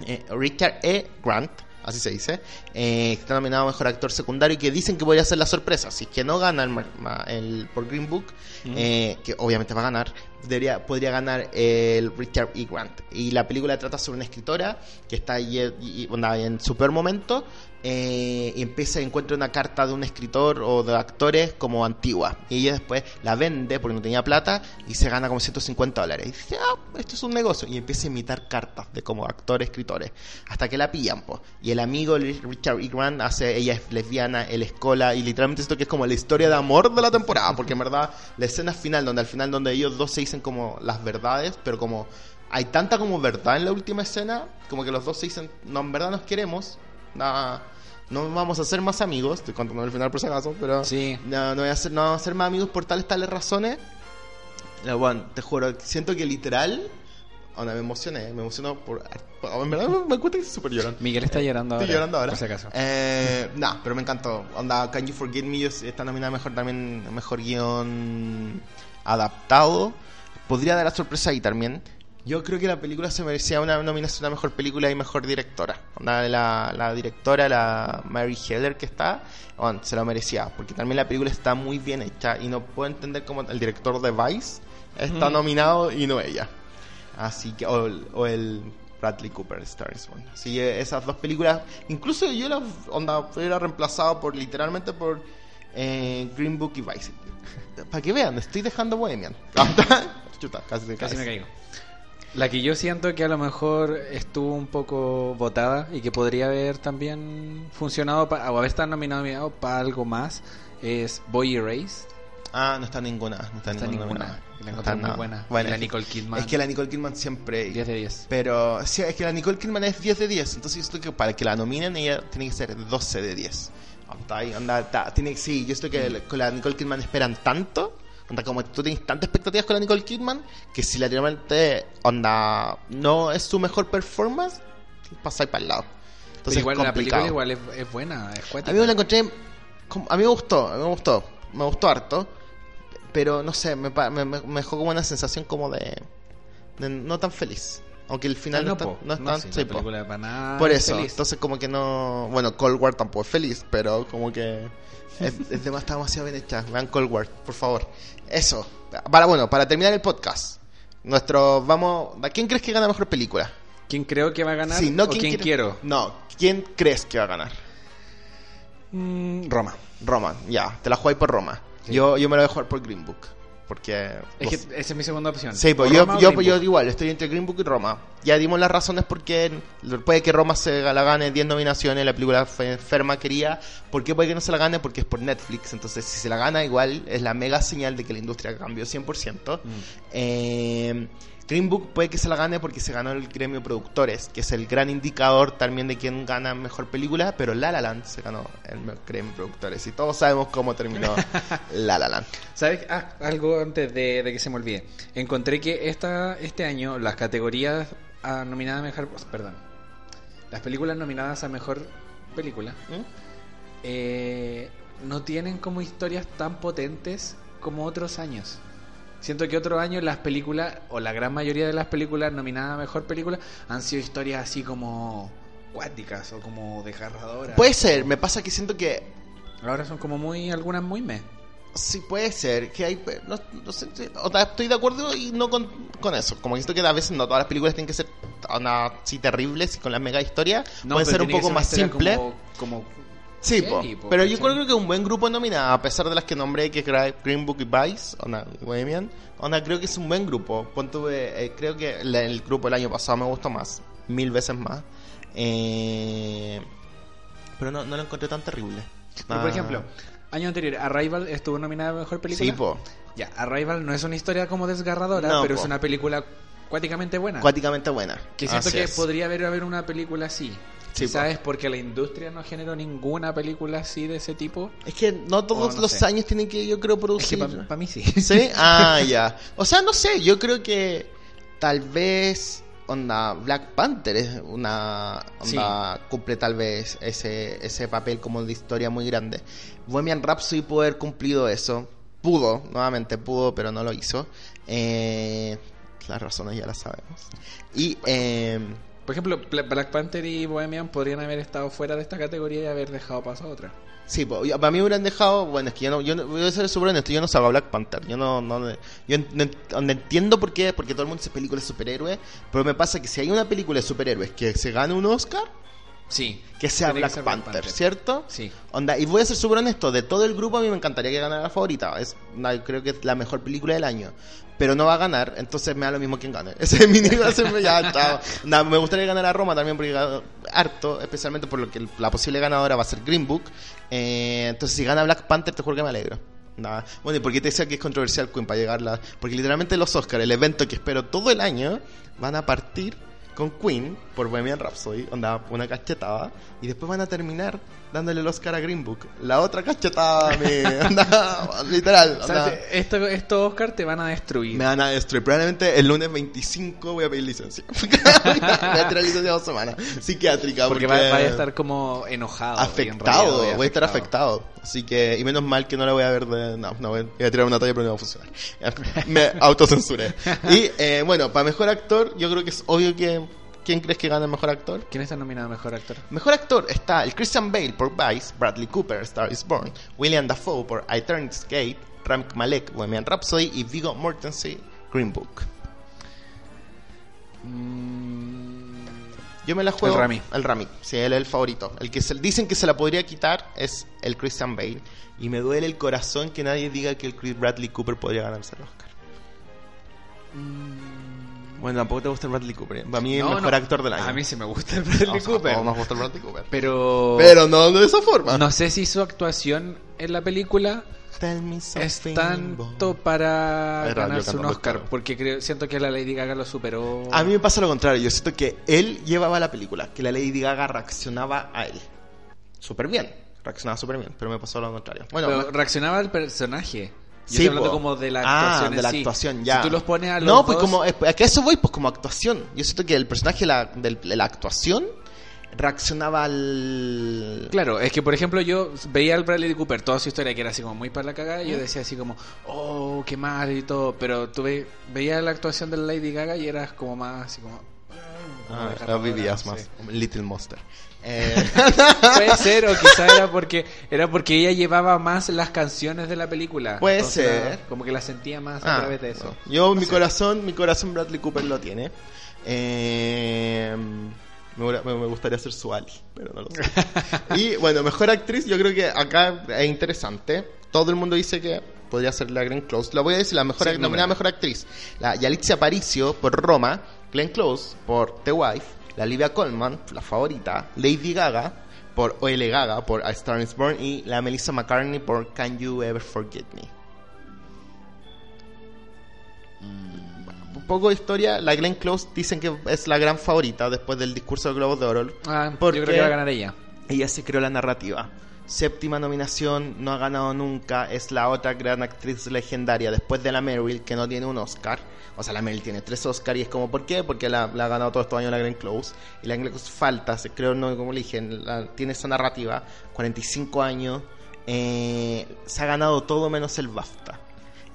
eh, Richard E. Grant, así se dice, eh, que está nominado a Mejor Actor Secundario y que dicen que podría ser la sorpresa. Si es que no gana el, el- por Green Book, eh, que obviamente va a ganar, debería, podría ganar el Richard E. Grant. Y la película trata sobre una escritora que está ahí, eh, y- y, onda, en su peor momento eh, y empieza encuentra una carta de un escritor o de actores como antigua. Y ella después la vende porque no tenía plata y se gana como 150 dólares. Y dice, ah, esto es un negocio. Y empieza a imitar cartas de como actores, escritores. Hasta que la pillan, po. Y el amigo Richard E. Grant hace, ella es lesbiana, él es cola. Y literalmente esto que es como la historia de amor de la temporada. Porque en verdad, la escena final, donde al final donde ellos dos se dicen como las verdades, pero como hay tanta como verdad en la última escena, como que los dos se dicen, no, en verdad nos queremos. Nah, no vamos a ser más amigos, estoy contando el final por si acaso, pero Sí. no, no, voy a ser, no vamos a ser más amigos por tales tales razones. Eh, bueno, te juro, siento que literal onda, me emocioné, me emocionó por... En verdad me cuesta que estoy súper llorando. Miguel está llorando ahora. Estoy llorando ahora. Por si acaso. Eh, <laughs> nah, pero me encantó. Onda, Can You Forget Me está nominada mejor también, mejor guion adaptado. Podría dar la sorpresa ahí también. Yo creo que la película se merecía una nominación a mejor película y mejor directora. Onda, la, la directora, la Mary Heller que está, bueno, se lo merecía. Porque también la película está muy bien hecha y no puedo entender cómo el director de Vice está Mm. nominado y no ella. Así que, o, el- o el Bradley Cooper, Star is Born. Así que esas dos películas, incluso yo las onda, era reemplazado por literalmente por eh, Green Book y Vice. <laughs> Para que vean, estoy dejando Bohemian. <laughs> Chuta, casi, me caigo. La que yo siento que a lo mejor estuvo un poco votada y que podría haber también funcionado pa- o haber estado nominado para algo más es Boy Erased. Ah, no está ninguna. No está, No está ninguna. ninguna. No está muy nada. buena. Bueno, Y la Nicole Kidman. Es que la Nicole Kidman siempre. 10 de 10. Pero sí, es que la Nicole Kidman es 10 de 10. Entonces yo estoy que para que la nominen ella tiene que ser 12 de 10. Anda, ahí, anda, ta- tiene, sí, yo estoy que con la Nicole Kidman esperan tanto. Onda, como tú tienes tantas expectativas con la Nicole Kidman que si la realmente onda no es su mejor performance, pasáis para el lado. Entonces igual es la película igual es, es buena, es cuática. A mí me la encontré. como- A mí me gustó, a mí me gustó. Me gustó harto. Pero no sé, me, me- me dejó como una sensación como de. de no tan feliz. Aunque el final no, está- no es tan- sí, la película para nada Por es eso, feliz. entonces como que no. Bueno, Cold War tampoco es feliz, pero como que. Es, <laughs> es demasiado, está demasiado bien hecha. Vean Cold War, por favor. Eso. Para, bueno, para terminar el podcast. Nuestro. Vamos. ¿A quién crees que gana mejor película? ¿Quién creo que va a ganar Sí, no o quién quiero? No, ¿quién crees que va a ganar? Mm, Roma. Roma, ya, te la jugáis por Roma. Sí. Yo, yo me lo voy a jugar por Green Book. Porque. Es que esa es mi segunda opción. Sí, pues yo, yo, yo igual, estoy entre Green Book y Roma. Ya dimos las razones porque puede que Roma se la gane 10 nominaciones, la película fue enferma, quería. ¿Por qué puede que no se la gane? Porque es por Netflix. Entonces, si se la gana, igual es la mega señal de que la industria cambió 100%. Mm. Eh, Green Book puede que se la gane porque se ganó el gremio productores, que es el gran indicador también de quién gana mejor película, pero La La Land se ganó el gremio productores y todos sabemos cómo terminó <laughs> La La Land. ¿Sabes? Ah, algo antes de, de que se me olvide. Encontré que esta, este año las categorías a nominadas a mejor... Perdón. Las películas nominadas a mejor película ¿Mm? eh, no tienen como historias tan potentes como otros años. Siento que otros años las películas, o la gran mayoría de las películas nominadas a mejor película, han sido historias así como cuáticas o como desgarradoras. Puede ser, me pasa que siento que Ahora son como muy, algunas muy me. Sí, puede ser. Que hay. No, no sé, sí, estoy de acuerdo y no con, con eso. Como que siento que a veces no todas las películas tienen que ser una, así terribles y con la mega historia. Pueden ser un poco más simples. Como, como Sí, po. pero yo creo que un buen grupo nominado, a pesar de las que nombré, que es Green Book y Vice, onda, Bohemian, onda, creo que es un buen grupo. Ponte, eh, creo que el grupo el año pasado me gustó más, mil veces más. Eh, pero no, no lo encontré tan terrible. Pero, Ah, por ejemplo, año anterior, Arrival estuvo nominada a mejor película. Sí, po. Ya, Arrival no es una historia como desgarradora, No, pero po. es una película cuáticamente buena. Acuáticamente buena. que siento Así que es. podría haber, haber una película así. Sí, ¿Sabes? po. Porque la industria no generó ninguna película así de ese tipo. Es que no todos no los sé. años tienen que, yo creo, Es que producir. para mí sí. ¿Sí? <laughs> Ah, ya. O sea, no sé, yo creo que tal vez onda Black Panther es una onda cumple tal vez ese ese papel como de historia muy grande. Bohemian Rhapsody pudo haber cumplido eso. Pudo, nuevamente pudo, pero no lo hizo. Eh, las razones ya las sabemos. Y eh, Por ejemplo, Bla- Black Panther y Bohemian podrían haber estado fuera de esta categoría y haber dejado paso a otra. Sí, para mí hubieran dejado, bueno, es que yo no, yo no- voy a ser súper honesto, yo no salgo a Black Panther, yo no, no, yo no ent- no entiendo por qué, porque todo el mundo dice películas de superhéroes, pero me pasa que si hay una película de superhéroes que se gane un Oscar, Sí. que sea que Black, Panther. ¿cierto? Sí. Onda, y voy a ser súper honesto, de todo el grupo a mí me encantaría que ganara la favorita, es, creo que es la mejor película del año, pero no va a ganar, entonces me da lo mismo quien gane. <laughs> Ese es mi nivel, ya, chao. Onda, me gustaría ganar a Roma también porque harto, especialmente por lo que la posible ganadora va a ser Green Book. Eh, entonces si gana Black Panther te juro que me alegro. Nada. Bueno, ¿y por qué te decía que es controversial Queen para llegarla? Porque literalmente los Oscars, el evento que espero todo el año, van a partir con Queen por Bohemian Rhapsody, onda una cachetada, y después van a terminar dándole el Oscar a Green Book. La otra cachetada, <laughs> me... literal. O sea, te- esto, estos Oscar te van a destruir. Me van a destruir. Probablemente el lunes 25 voy a pedir licencia. <laughs> voy a tirar licencia dos semanas. Psiquiátrica. porque Porque, va- vaya a estar como enojado. afectado. Voy a estar afectado. Así que, y menos mal que no la voy a ver de. No, no voy voy a tirar una talla, pero no va a funcionar. <laughs> Me autocensuré. Y eh, bueno, para mejor actor, yo creo que es obvio que. ¿Quién crees que gana el mejor actor? ¿Quién está nominado a mejor actor? Mejor actor está el Christian Bale por Vice, Bradley Cooper, Star is Born, William Dafoe por I Turned Skate, Rami Malek, Bohemian Rhapsody y Viggo Mortensen, Green Book. Yo me la juego. El Rami. El Rami, sí, él es el favorito. El que se, dicen que se la podría quitar es el Christian Bale. Y me duele el corazón que nadie diga que el Chris Bradley Cooper podría ganarse el Oscar. Bueno, tampoco te gusta el Bradley Cooper. ¿eh? Para mí es el No, mejor no. actor del año. A mí sí me gusta el Bradley O sea, Cooper. nos gusta el Bradley Cooper. Pero, Pero no de esa forma. no sé si su actuación en la película Tell me es tanto para Es raro, ganarse un Oscar. Porque creo, siento que la Lady Gaga lo superó. A mí me pasa lo contrario. Yo siento que él llevaba la película, que la Lady Gaga reaccionaba a él. Súper bien. Reaccionaba súper bien, pero me pasó lo contrario. Bueno, Pero reaccionaba al personaje. Yo Sí, estoy hablando po. como de la Ah, actuación. en de la sí. actuación, ya. Si tú los pones a los No, pues dos- como. ¿A qué eso voy? Pues como actuación. Yo siento que el personaje la- de la actuación reaccionaba al. Claro, es que por ejemplo yo veía al Bradley Cooper, toda su historia que era así como muy para la cagada, y yo decía así como, oh, qué mal y todo, pero tú ve, veías la actuación de la Lady Gaga y eras como más así como... como Ah, la vivías más. sí. Little Monster. Eh, <laughs> Puede ser, o quizá era porque era porque ella llevaba más las canciones de la película. Puede Entonces, ser. Como que la sentía más a ah, través de eso. no. Yo, mi corazón, mi corazón Bradley Cooper lo tiene. Eh, me, gu- me- me gustaría ser su Ali, pero no lo sé. <laughs> y bueno, mejor actriz, yo creo que acá es interesante. Todo el mundo dice que podría ser la Glenn Close. La voy a decir, la mejor, Sí, nominada mejor actriz. La Yalitza Aparicio por Roma, Glenn Close por The Wife, la Olivia Colman, la favorita, Lady Gaga por O.L. Gaga por A Star is Born y la Melissa McCartney por Can You Ever Forget Me. Un poco de historia, la Glenn Close dicen que es la gran favorita después del discurso del Globo de Oro. Ah, yo Porque- creo que va a ganar ella. Ella se creó la narrativa. Séptima nominación, no ha ganado nunca, es la otra gran actriz legendaria después de la Meryl que no tiene un Oscar. O sea, la Meryl tiene tres Oscars y es como, ¿por qué? Porque la, ha ganado todos estos años la Glenn Close. Y la Glenn Close falta, se creó, no, como le dije, la- tiene esa narrativa, 45 años, eh, se ha ganado todo menos el BAFTA.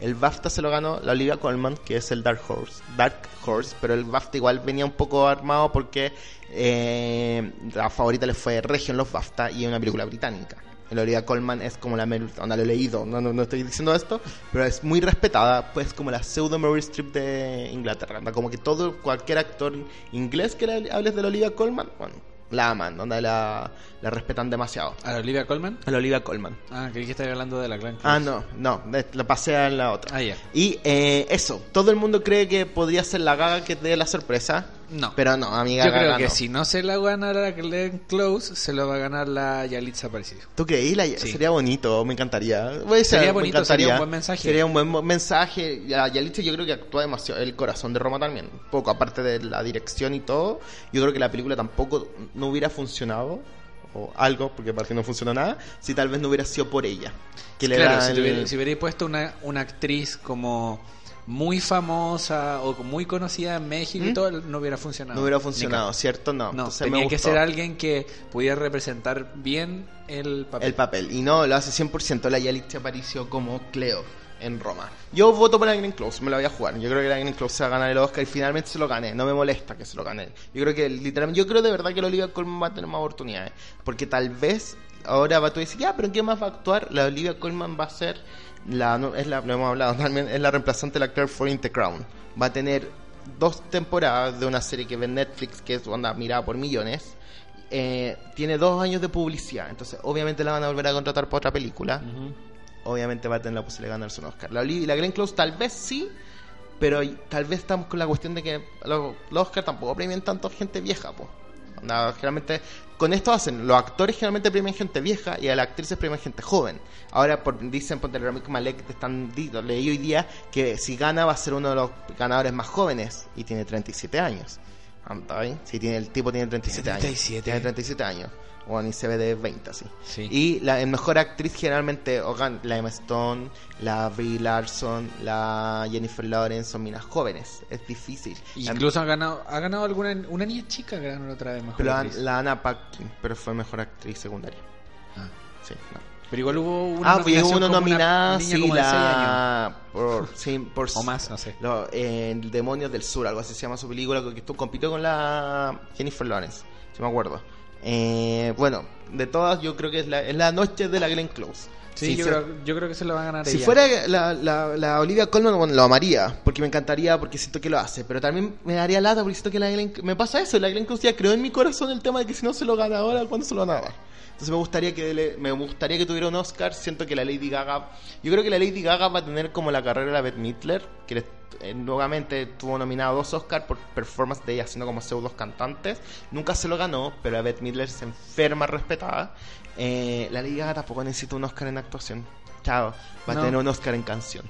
El BAFTA se lo ganó la Olivia Colman, que es el Dark Horse, Dark Horse, pero el BAFTA igual venía un poco armado porque eh, la favorita le fue Regio en los BAFTA y una película británica. El Olivia Colman es como la Meryl, no lo he leído, no, no, no estoy diciendo esto, pero es muy respetada, pues como la pseudo Meryl Streep de Inglaterra. Anda, Como que todo, cualquier actor inglés que le hables de la Olivia Colman, bueno, la aman, onda, la, la respetan demasiado. ¿A la Olivia Colman? A la Olivia Colman. Ah, creí que estaba hablando de la Close. Ah, no, no, la pasé a la otra. Ah, ya. Y eh, eso, todo el mundo cree que podría ser la gaga que dé la sorpresa. No. Pero no, amiga. Yo creo que si no se la gana la Glenn Close, se lo va a ganar la Yalitza Aparicio. ¿Tú creí? La- Sí. Sería bonito, me encantaría. Sería me bonito, encantaría. sería un buen mensaje. Sería un buen mensaje. Ya, Yalitza yo creo que actúa demasiado. El corazón de Roma también. Un poco, aparte de la dirección y todo. Yo creo que la película tampoco no hubiera funcionado. O algo, porque aparte no funcionó nada. Si tal vez no hubiera sido por ella. Que le claro, da si, el- tuviera, si hubierais puesto una, una actriz como muy famosa o muy conocida en México y ¿Mm? todo, no hubiera funcionado. no hubiera funcionado, ¿cierto? No. No, Entonces me tenía que ser alguien que pudiera representar bien el papel. el papel. Y no, lo hace 100% la Yalitza Aparicio como Cleo en Roma. Yo voto por la Glenn Close, me la voy a jugar. Yo creo que la Glenn Close se va a ganar el Oscar y finalmente se lo gane. No me molesta que se lo gane. Yo creo que literalmente, yo creo de verdad que la Olivia Colman va a tener más oportunidades. Porque tal vez ahora va a decir, ya, pero ¿en qué más va a actuar? La Olivia Colman va a ser la, es la, lo hemos hablado <laughs> también, es la reemplazante del actor for In The Crown. Va a tener dos temporadas de una serie que ve Netflix, que es onda mirada por millones. Eh, tiene dos años de publicidad, entonces obviamente la van a volver a contratar para otra película. Obviamente va a tener la posibilidad de ganarse un Oscar. La Olivia y la Glenn Close tal vez sí, pero tal vez estamos con la cuestión de que los, los Oscar tampoco premian tanto gente vieja, pues. generalmente, con esto hacen, los actores generalmente premian gente vieja y a las actrices premian gente joven. Ahora por, dicen, ponte el Rami Malek, te están, leí hoy día, que si gana va a ser uno de los ganadores más jóvenes y tiene 37 años. Si tiene, el tipo tiene 37 Tiene años. 37. Tiene 37 años. Bueno, y se ve de 20 así. Sí. Y la mejor actriz generalmente o la Emma Stone, la Brie Larson, la Jennifer Lawrence son minas jóvenes. Es difícil. Incluso ha ganado, ha ganado alguna una niña chica que ganó otra vez mejor Pero la, actriz. la Anna Paquin, pero fue mejor actriz secundaria. Ah. Sí, no. Pero igual hubo una Ah, nominación uno nominada, sí, la... Por, <laughs> sí, por... O más, no sé. Lo, eh, el Demonios del Sur, algo así se llama su película, que compitió con la Jennifer Lawrence, si me acuerdo. Eh, bueno, de todas yo creo que es la, es la noche de la Glenn Close. Sí, Si yo, creo, yo creo que se lo va a ganar si ella. fuera la, la, la Olivia Colman, bueno, lo amaría, porque me encantaría, porque siento que lo hace, pero también me daría lata porque siento que la Glenn... Me pasa eso, la Glenn Close ya creó en mi corazón el tema de que si no se lo gana ahora, ¿cuándo se lo van a dar? Entonces me gustaría que le- me gustaría que tuviera un Oscar, siento que la Lady Gaga... Yo creo que la Lady Gaga va a tener como la carrera de la Bette Midler, que le- eh, nuevamente tuvo nominado dos Oscars por performance de ella haciendo como pseudos cantantes. Nunca se lo ganó, pero la Bette Midler se enferma respetada. Eh, la Lady Gaga tampoco necesita un Oscar en actuación. Chao, va No. a tener un Oscar en canción.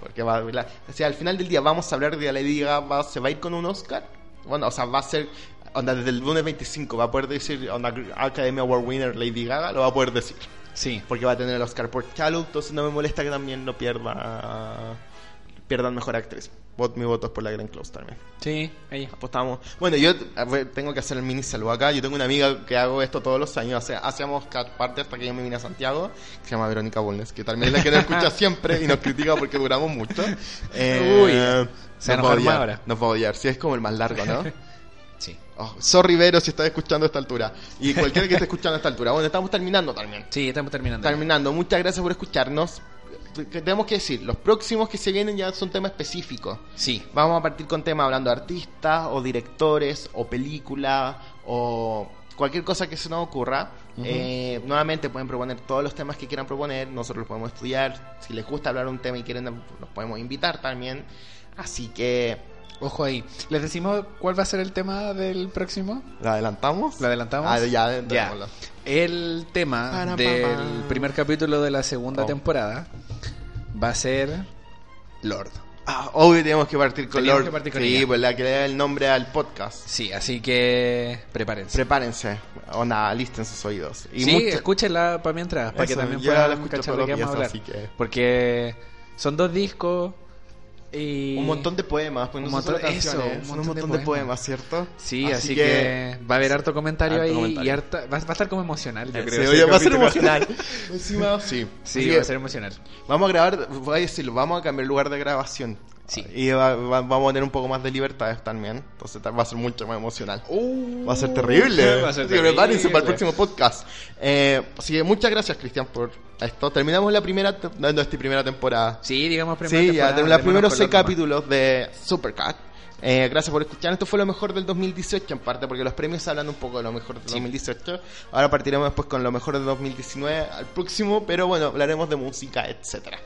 Porque va a la- o sea, al final del día vamos a hablar de la Lady Gaga, va- se va a ir con un Oscar. Bueno, o sea, va a ser onda desde el lunes 25 va a poder decir onda Academy Award winner Lady Gaga, lo va a poder decir. Sí. Porque va a tener el Oscar por Shallow, entonces no me molesta que también no pierda pierdan mejor actriz. Vot, mi voto es por la Glenn Close también. Sí, ahí. Apostamos. Bueno, yo tengo que hacer el mini saludo acá. Yo tengo una amiga que hago esto todos los años. Hace, hacíamos cada parte hasta que yo me vine a Santiago. Que se llama Verónica Bulnes. Que también es la que nos escucha <laughs> siempre y nos critica porque duramos mucho. Eh, Uy, se nos nos va a odiar. ahora. Nos va a odiar. Sí, es como el más largo, ¿no? <laughs> Oh, sorry, Vero, si estás escuchando a esta altura. Y cualquiera que esté escuchando a esta altura. Bueno, estamos terminando también. Sí, estamos terminando. Terminando, muchas gracias por escucharnos. Tenemos que decir, los próximos que se vienen ya son temas específicos. Sí. Vamos a partir con temas hablando de artistas, o directores, o películas, o cualquier cosa que se nos ocurra. Eh, nuevamente pueden proponer todos los temas que quieran proponer, nosotros los podemos estudiar. Si les gusta hablar un tema y quieren, los podemos invitar también. Así que, Ojo ahí. ¿Les decimos cuál va a ser el tema del próximo? ¿lo adelantamos? ¿Lo adelantamos? Ah, ya, Ya. El tema Para, del pa. primer capítulo de la segunda Oh. temporada va a ser Lord. Ah, obvio tenemos que partir con Lord. que partir con sí, ella. pues la que le da el nombre al podcast. Sí, así que prepárense. Prepárense, onda, alisten sus oídos. Y sí, mucho- escúchenla para mientras, para que también la puedan vamos a días, hablar. así que- Porque son dos discos y... Un montón de poemas, pues Un no montón- canciones, eso, un son un montón de montón de poemas. ¿cierto? Sí, así, que, va a haber harto comentario Harto ahí comentario. y harta, va, va a estar como emocional, yo Sí, creo. oye, ese va a ser emocional. <laughs> Encima, sí. Sí, Así va que a ser emocional. Vamos a grabar, voy a decirlo, vamos a cambiar el lugar de grabación. Sí. Y va- va- vamos a tener un poco más de libertades también. Entonces va a ser mucho más emocional. Va a ser terrible. <laughs> Va a ser que prepárense para el terrible. próximo podcast. Eh, así que muchas gracias, Cristian, por esto. Terminamos la primera, no, nuestra primera temporada. Sí, digamos primero. Sí, ya tenemos los primeros seis capítulos de Supercat. Eh, gracias por escuchar. Esto fue lo mejor del 2018 en parte, porque los premios hablan un poco de lo mejor del 2018. Ahora partiremos después con lo mejor del 2019 al próximo, pero bueno, hablaremos de música, etcétera.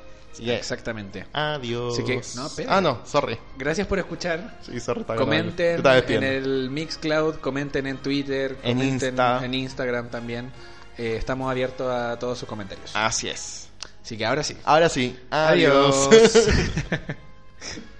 Exactamente. adiós. Así que- no, espera. ah, no, sorry. Gracias por escuchar. Sí, sorry. Comenten en el Mixcloud, comenten en Twitter, En comenten Insta. en Instagram también. Eh, estamos abiertos a todos sus comentarios. Así es. Así que ahora sí. Ahora sí, adiós. Adiós. <laughs>